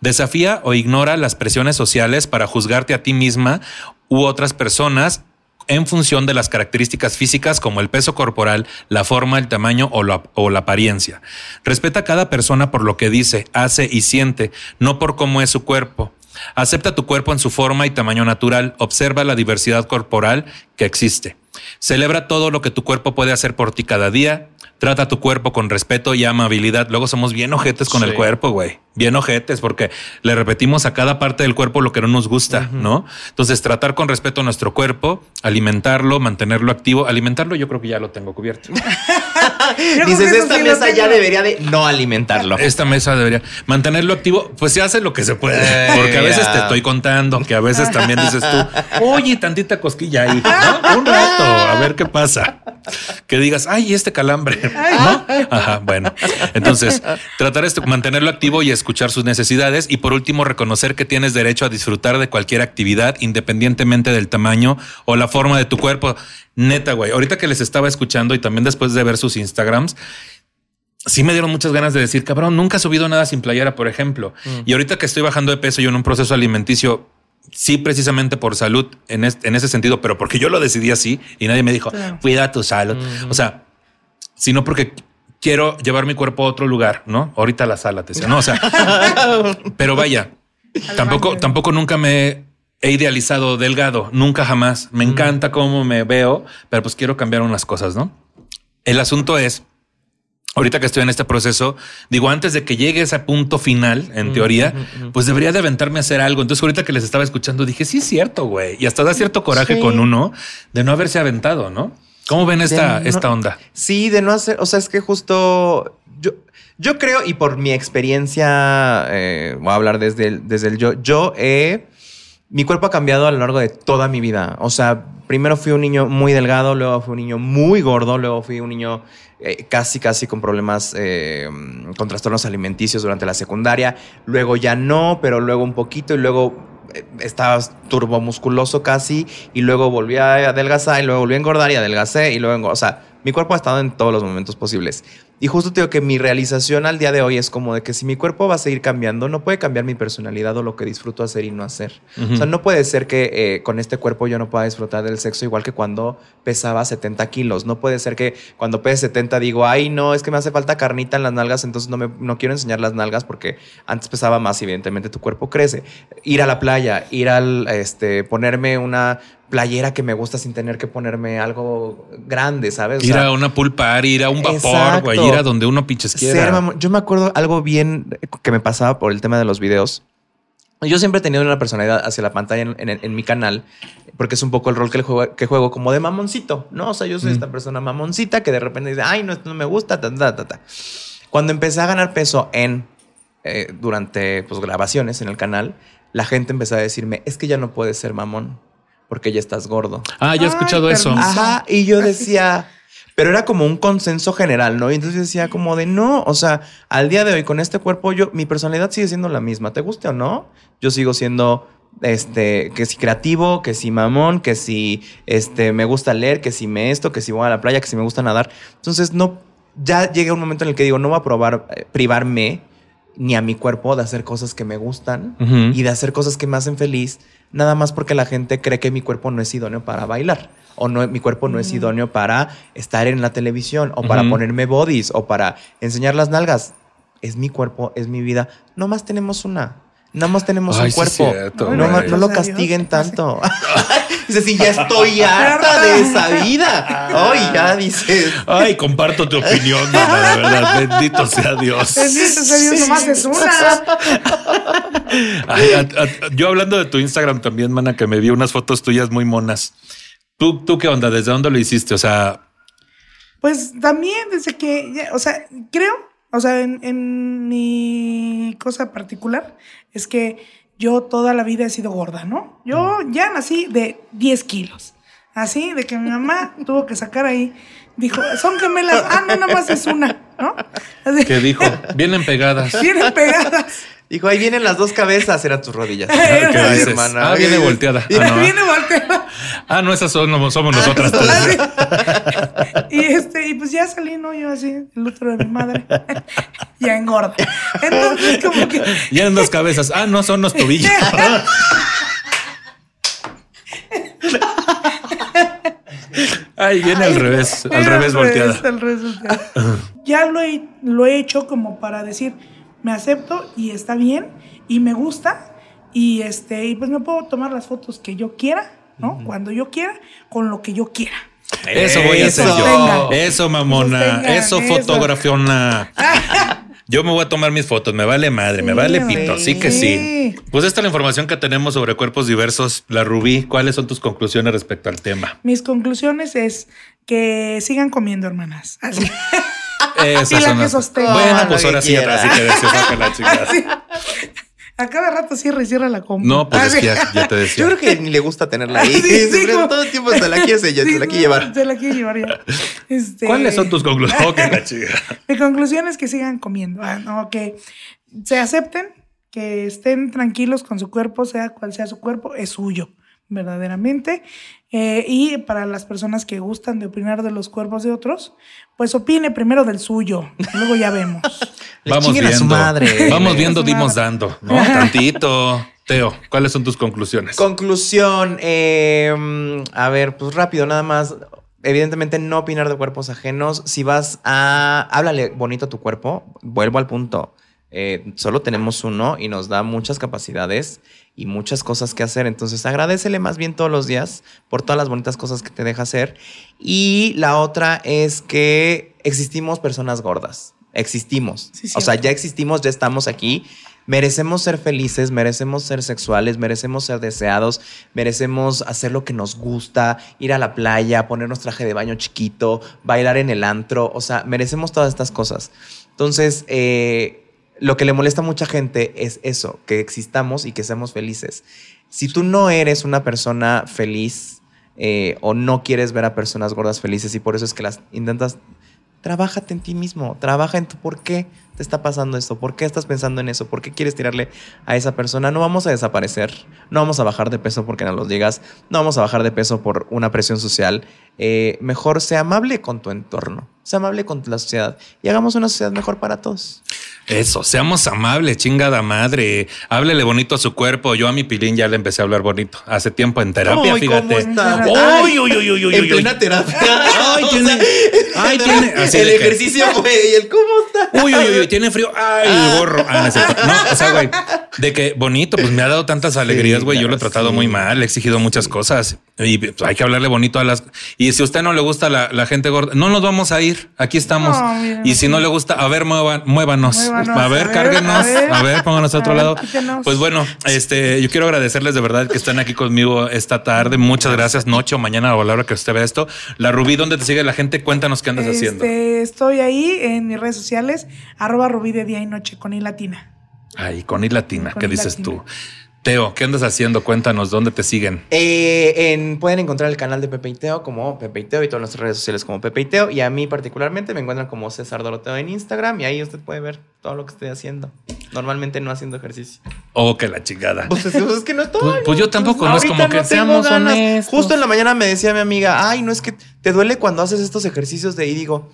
Desafía o ignora las presiones sociales para juzgarte a ti misma u otras personas en función de las características físicas como el peso corporal, la forma, el tamaño o la, apariencia. Respeta a cada persona por lo que dice, hace y siente, no por cómo es su cuerpo. Acepta tu cuerpo en su forma y tamaño natural, observa la diversidad corporal que existe. Celebra todo lo que tu cuerpo puede hacer por ti cada día. Trata tu cuerpo con respeto y amabilidad. Luego somos bien ojetes con el cuerpo, güey. Bien ojetes porque le repetimos a cada parte del cuerpo lo que no nos gusta, ¿no? Entonces, tratar con respeto a nuestro cuerpo, alimentarlo, mantenerlo activo. Alimentarlo yo creo que ya lo tengo cubierto. Dices, esta sí mesa ya debería de no alimentarlo. Esta mesa debería mantenerlo activo, pues se hace lo que se puede, Eh, porque a veces te estoy contando, que a veces también dices tú, oye, tantita cosquilla ahí, ¿no? Un rato, a ver qué pasa. Que digas, ay, este calambre, ¿no? Ajá, bueno. Entonces, tratar de mantenerlo activo y escuchar sus necesidades y por último reconocer que tienes derecho a disfrutar de cualquier actividad independientemente del tamaño o la forma de tu cuerpo. Neta, güey, ahorita que les estaba escuchando y también después de ver sus Instagrams, sí me dieron muchas ganas de decir, cabrón, nunca he subido nada sin playera, por ejemplo. Y ahorita que estoy bajando de peso yo en un proceso alimenticio, sí, precisamente por salud en, es- en ese sentido, pero porque yo lo decidí así y nadie me dijo, Claro. cuida tu salud. O sea, sino porque quiero llevar mi cuerpo a otro lugar, ¿no? Ahorita a la sala, te decía, no, o sea, pero vaya, tampoco, tampoco nunca me he idealizado delgado, nunca jamás. Me encanta cómo me veo, pero pues quiero cambiar unas cosas, ¿no? El asunto es, ahorita que estoy en este proceso, digo, antes de que llegue ese punto final, en teoría, pues debería de aventarme a hacer algo. Entonces, ahorita que les estaba escuchando, dije, sí es cierto, güey. Y hasta da cierto coraje Sí. con uno de no haberse aventado, ¿no? ¿Cómo ven esta, no- esta onda? Sí, de no hacer, o sea, es que justo yo, yo creo y por mi experiencia, eh, voy a hablar desde el, desde el yo, yo he, mi cuerpo ha cambiado a lo largo de toda mi vida. O sea, primero fui un niño muy delgado, luego fui un niño muy gordo, luego fui un niño eh, casi, casi con problemas, eh, con trastornos alimenticios durante la secundaria, luego ya no, pero luego un poquito y luego eh, estaba turbomusculoso casi y luego volví a adelgazar y luego volví a engordar y adelgacé y luego, o sea, mi cuerpo ha estado en todos los momentos posibles. Y justo te digo que mi realización al día de hoy es como de que si mi cuerpo va a seguir cambiando, no puede cambiar mi personalidad o lo que disfruto hacer y no hacer. O sea, no puede ser que eh, con este cuerpo yo no pueda disfrutar del sexo igual que cuando pesaba 70 kilos. No puede ser que cuando pese 70 digo, ay, no, es que me hace falta carnita en las nalgas, entonces no, me, no quiero enseñar las nalgas porque antes pesaba más y evidentemente tu cuerpo crece. Ir a la playa, ir al, este, ponerme una playera que me gusta sin tener que ponerme algo grande, ¿sabes? O Ir sea, a una pool party, ir a un vapor, güey, ir a donde uno pinches quiera. ser mamón. Yo me acuerdo algo bien que me pasaba por el tema de los videos. Yo siempre he tenido una personalidad hacia la pantalla en, en- en mi canal, porque es un poco el rol que, el juego, que juego como de mamoncito, ¿no? O sea, yo soy esta persona mamoncita que de repente dice, ay, no, esto no me gusta, ta, ta, ta, ta. Cuando empecé a ganar peso en, eh, durante pues, grabaciones en el canal, la gente empezó a decirme, es que ya no puedes ser mamón, porque ya estás gordo. Ah, yo he Ay, escuchado eso. permiso. Ajá, y yo decía, pero era como un consenso general, ¿no? Y entonces decía como de no, o sea, al día de hoy con este cuerpo yo, mi personalidad sigue siendo la misma, ¿te guste o no? Yo sigo siendo, este, que si creativo, que si mamón, que si, este, me gusta leer, que si me esto, que si voy a la playa, que si me gusta nadar. Entonces no, ya llega un momento en el que digo, no voy a probar, eh, privarme ni a mi cuerpo de hacer cosas que me gustan y de hacer cosas que me hacen feliz, nada más porque la gente cree que mi cuerpo no es idóneo para bailar. O no, mi cuerpo no es idóneo para estar en la televisión, o para ponerme bodies, o para enseñar las nalgas. Es mi cuerpo, es mi vida. No más tenemos una. No más tenemos Ay, un sí cuerpo. cierto, no, güey. no lo castiguen tanto. Dice, sí, ya estoy harta de esa vida. Ay, ya dices. Ay, comparto tu opinión, mana, de verdad. Bendito sea Dios. Bendito sea Dios, nomás es una. Ay, a- a- yo hablando de tu Instagram también, mana, que me vi unas fotos tuyas muy monas. ¿Tú, ¿Tú qué onda? ¿Desde dónde lo hiciste? O sea, Pues también desde que, o sea, creo, o sea, en, en mi cosa particular es que yo toda la vida he sido gorda, ¿no? Yo ya nací de 10 kilos. Así, de que mi mamá tuvo que sacar ahí, dijo, son gemelas, ah, no, nada más es una, ¿no? Así, ¿qué dijo? Vienen pegadas. Vienen pegadas. Dijo, ahí vienen las dos cabezas, eran tus rodillas. ¿Qué Ay, dices? hermana. Ah, viene volteada. Ah, no, viene volteada. ah, no, esas son, no, somos nosotras. Así. Y este, y pues ya salí, ¿no? Yo así, el útero de mi madre. ya engorda. Entonces, como que. Ya en dos cabezas. Ah, no, son los tobillos. Ay, viene al revés, al Era revés volteada. al revés volteada. ya lo he, lo he hecho como para decir, me acepto y está bien y me gusta y este y pues me puedo tomar las fotos que yo quiera, ¿no? Cuando yo quiera, con lo que yo quiera. Eso voy a hacer yo. Eso, mamona. Eso, fotografiona. Yo me voy a tomar mis fotos, me vale madre, me vale pito, sí que sí. Pues esta es la información que tenemos sobre cuerpos diversos. La Rubí, ¿cuáles son tus conclusiones respecto al tema? Mis conclusiones es que sigan comiendo, hermanas. Así. Esas Y la que sostenga. Bueno, pues ahora sí, quiera. así que decía, saca la. Así. A cada rato cierra y cierra la compra. No, pues es que ya, ya te Yo decía. creo que ni le gusta tenerla ahí. Sí, sí, como- todo el tiempo se la quiere, Sí, se la quiere llevar. Se la quiere llevar ya. Este, ¿Cuáles son tus conclusiones? Que la chingada. Mi conclusión es que sigan comiendo, ah, no, que se acepten, que estén tranquilos con su cuerpo, sea cual sea su cuerpo, es suyo, verdaderamente. Eh, y para las personas que gustan de opinar de los cuerpos de otros, pues opine primero del suyo, luego ya vemos. Vamos a viendo. su madre. Vamos A viendo, su dimos madre. dando, ¿no? Tantito. Teo, ¿cuáles son tus conclusiones? Conclusión. eh, mm, a ver, pues rápido, nada más. Evidentemente, no opinar de cuerpos ajenos. Si vas a. Háblale bonito a tu cuerpo. Vuelvo al punto. Eh, solo tenemos uno y nos da muchas capacidades y muchas cosas que hacer. Entonces, agradecele más bien todos los días por todas las bonitas cosas que te deja hacer. Y la otra es que existimos personas gordas. Existimos. Sí, o sea, ya existimos, ya estamos aquí. Merecemos ser felices, merecemos ser sexuales, merecemos ser deseados, merecemos hacer lo que nos gusta, ir a la playa, ponernos traje de baño chiquito, bailar en el antro, o sea, merecemos todas estas cosas. Entonces, eh, lo que le molesta a mucha gente es eso, que existamos y que seamos felices. Si tú no eres una persona feliz eh, o no quieres ver a personas gordas felices y por eso es que las intentas Trabájate en ti mismo, trabaja en tu por qué te está pasando esto, por qué estás pensando en eso, por qué quieres tirarle a esa persona. No vamos a desaparecer, no vamos a bajar de peso porque nos lo digas, no vamos a bajar de peso por una presión social. Eh, mejor sea amable con tu entorno, sea amable con la sociedad y hagamos una sociedad mejor para todos. Eso, seamos amables, chingada madre. Háblele bonito a su cuerpo. Yo a mi pilín ya le empecé a hablar bonito. Hace tiempo en terapia, fíjate. ¿cómo está? Uy, uy, uy, uy, uy, en plena terapia. Ay, tiene- ay, tiene- el ejercicio, güey, el cómo está. Uy, uy, uy, tiene frío. Ay, el gorro. Ah, no. No, o sea, güey, De que bonito, pues me ha dado tantas alegrías, güey. yo lo he tratado muy mal, he exigido muchas cosas y pues, hay que hablarle bonito a las. Y si a usted no le gusta la, la gente gorda, no nos vamos a ir. Aquí estamos. Y si no le gusta, a ver, muevan, muévanos. Muévanos, a ver, a ver, cárguenos. a ver. A ver, pónganos a otro A ver, lado. quítenos. Pues bueno, este, yo quiero agradecerles de verdad que están aquí conmigo esta tarde. Muchas gracias, noche o mañana o a la hora que usted vea esto. La Rubí, ¿dónde te sigue la gente? Cuéntanos qué andas haciendo. Este, estoy ahí en mis redes sociales, arroba rubí de día y noche con i latina. Ay, con I latina, Con ¿qué I dices latina. tú? Teo, ¿qué andas haciendo? Cuéntanos, ¿dónde te siguen? Eh, en- pueden encontrar el canal de Pepe y Teo como Pepe y Teo y todas nuestras redes sociales como Pepe y Teo. Y a mí particularmente me encuentran como César Doroteo en Instagram y ahí usted puede ver todo lo que estoy haciendo. Normalmente no haciendo ejercicio. Oh, que la chingada. Pues es, es que no estoy. Pues- pues yo tampoco, no es como que seamos honestos. Justo en la mañana me decía mi amiga, ay, no es que te duele cuando haces estos ejercicios de y digo,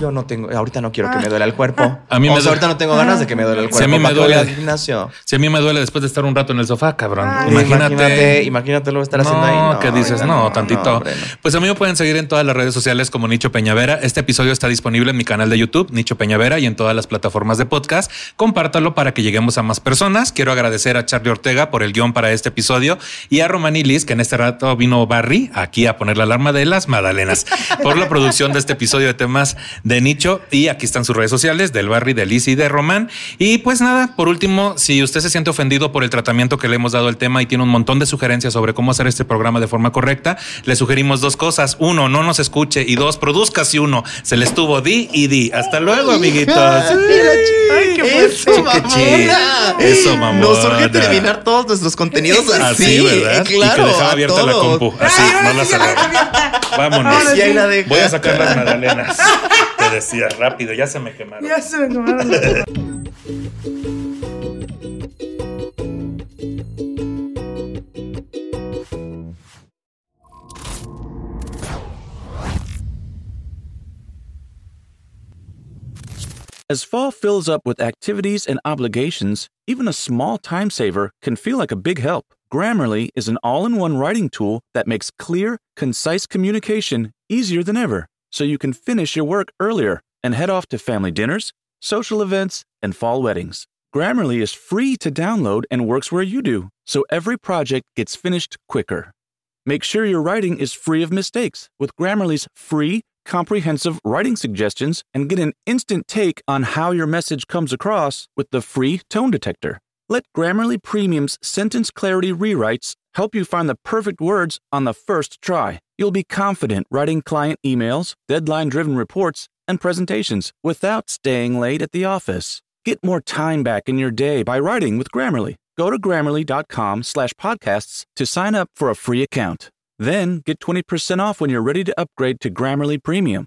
yo no tengo, ahorita no quiero que me duele el cuerpo. A mí O me sea, duele- ahorita no tengo ganas de que me duele el Si a cuerpo. mí me ¿Para qué voy duele- al gimnasio. Si a mí me duele después de estar un rato en el sofá, cabrón. Ay, imagínate. Imagínate, imagínate lo estar haciendo ahí. No, ¿qué dices? ahorita No, tantito. hombre, no. Pues a mí me pueden seguir en todas las redes sociales como Nicho Peñavera. Este episodio está disponible en mi canal de YouTube, Nicho Peñavera, y en todas las plataformas de podcast. Compártalo para que lleguemos a más personas. Quiero agradecer a Charlie Ortega por el guion para este episodio y a Romani Liz, que en este rato vino Barry aquí a poner la alarma de las Madalenas por la producción de este episodio de temas de Nicho. Y aquí están sus redes sociales del Barry, de Liz y de Román. Y pues nada, por último, si usted se siente ofendido por el tratamiento que le hemos dado al tema y tiene un montón de sugerencias sobre cómo hacer este programa de forma correcta, le sugerimos dos cosas. Uno, no nos escuche. Y dos, produzca si uno. Se le estuvo di y di. Hasta luego, amiguitos. Ay, qué Eso, mamona. Eso, mamona. Nos urge terminar todos nuestros contenidos así. Así, ¿verdad? Claro, y que dejaba abierta la compu. Así, Ay, no la abierta. Vámonos. Ahora sí. Voy a sacar las magdalenas. Te decía, rápido, ya se me quemaron. Ya se me tomaron los- As fall fills up with activities and obligations, even a small time saver can feel like a big help. Grammarly is an all in one writing tool that makes clear, concise communication easier than ever, so you can finish your work earlier and head off to family dinners, social events, and fall weddings. Grammarly is free to download and works where you do, so every project gets finished quicker. Make sure your writing is free of mistakes with Grammarly's free, comprehensive writing suggestions and get an instant take on how your message comes across with the free tone detector. Let Grammarly Premium's sentence clarity rewrites help you find the perfect words on the first try. You'll be confident writing client emails, deadline driven reports, and presentations without staying late at the office. Get more time back in your day by writing with Grammarly. Go to grammarly.com slash podcasts to sign up for a free account. Then get 20% off when you're ready to upgrade to Grammarly Premium.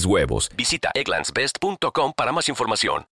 huevos. Visita egglandsbest.com para más información.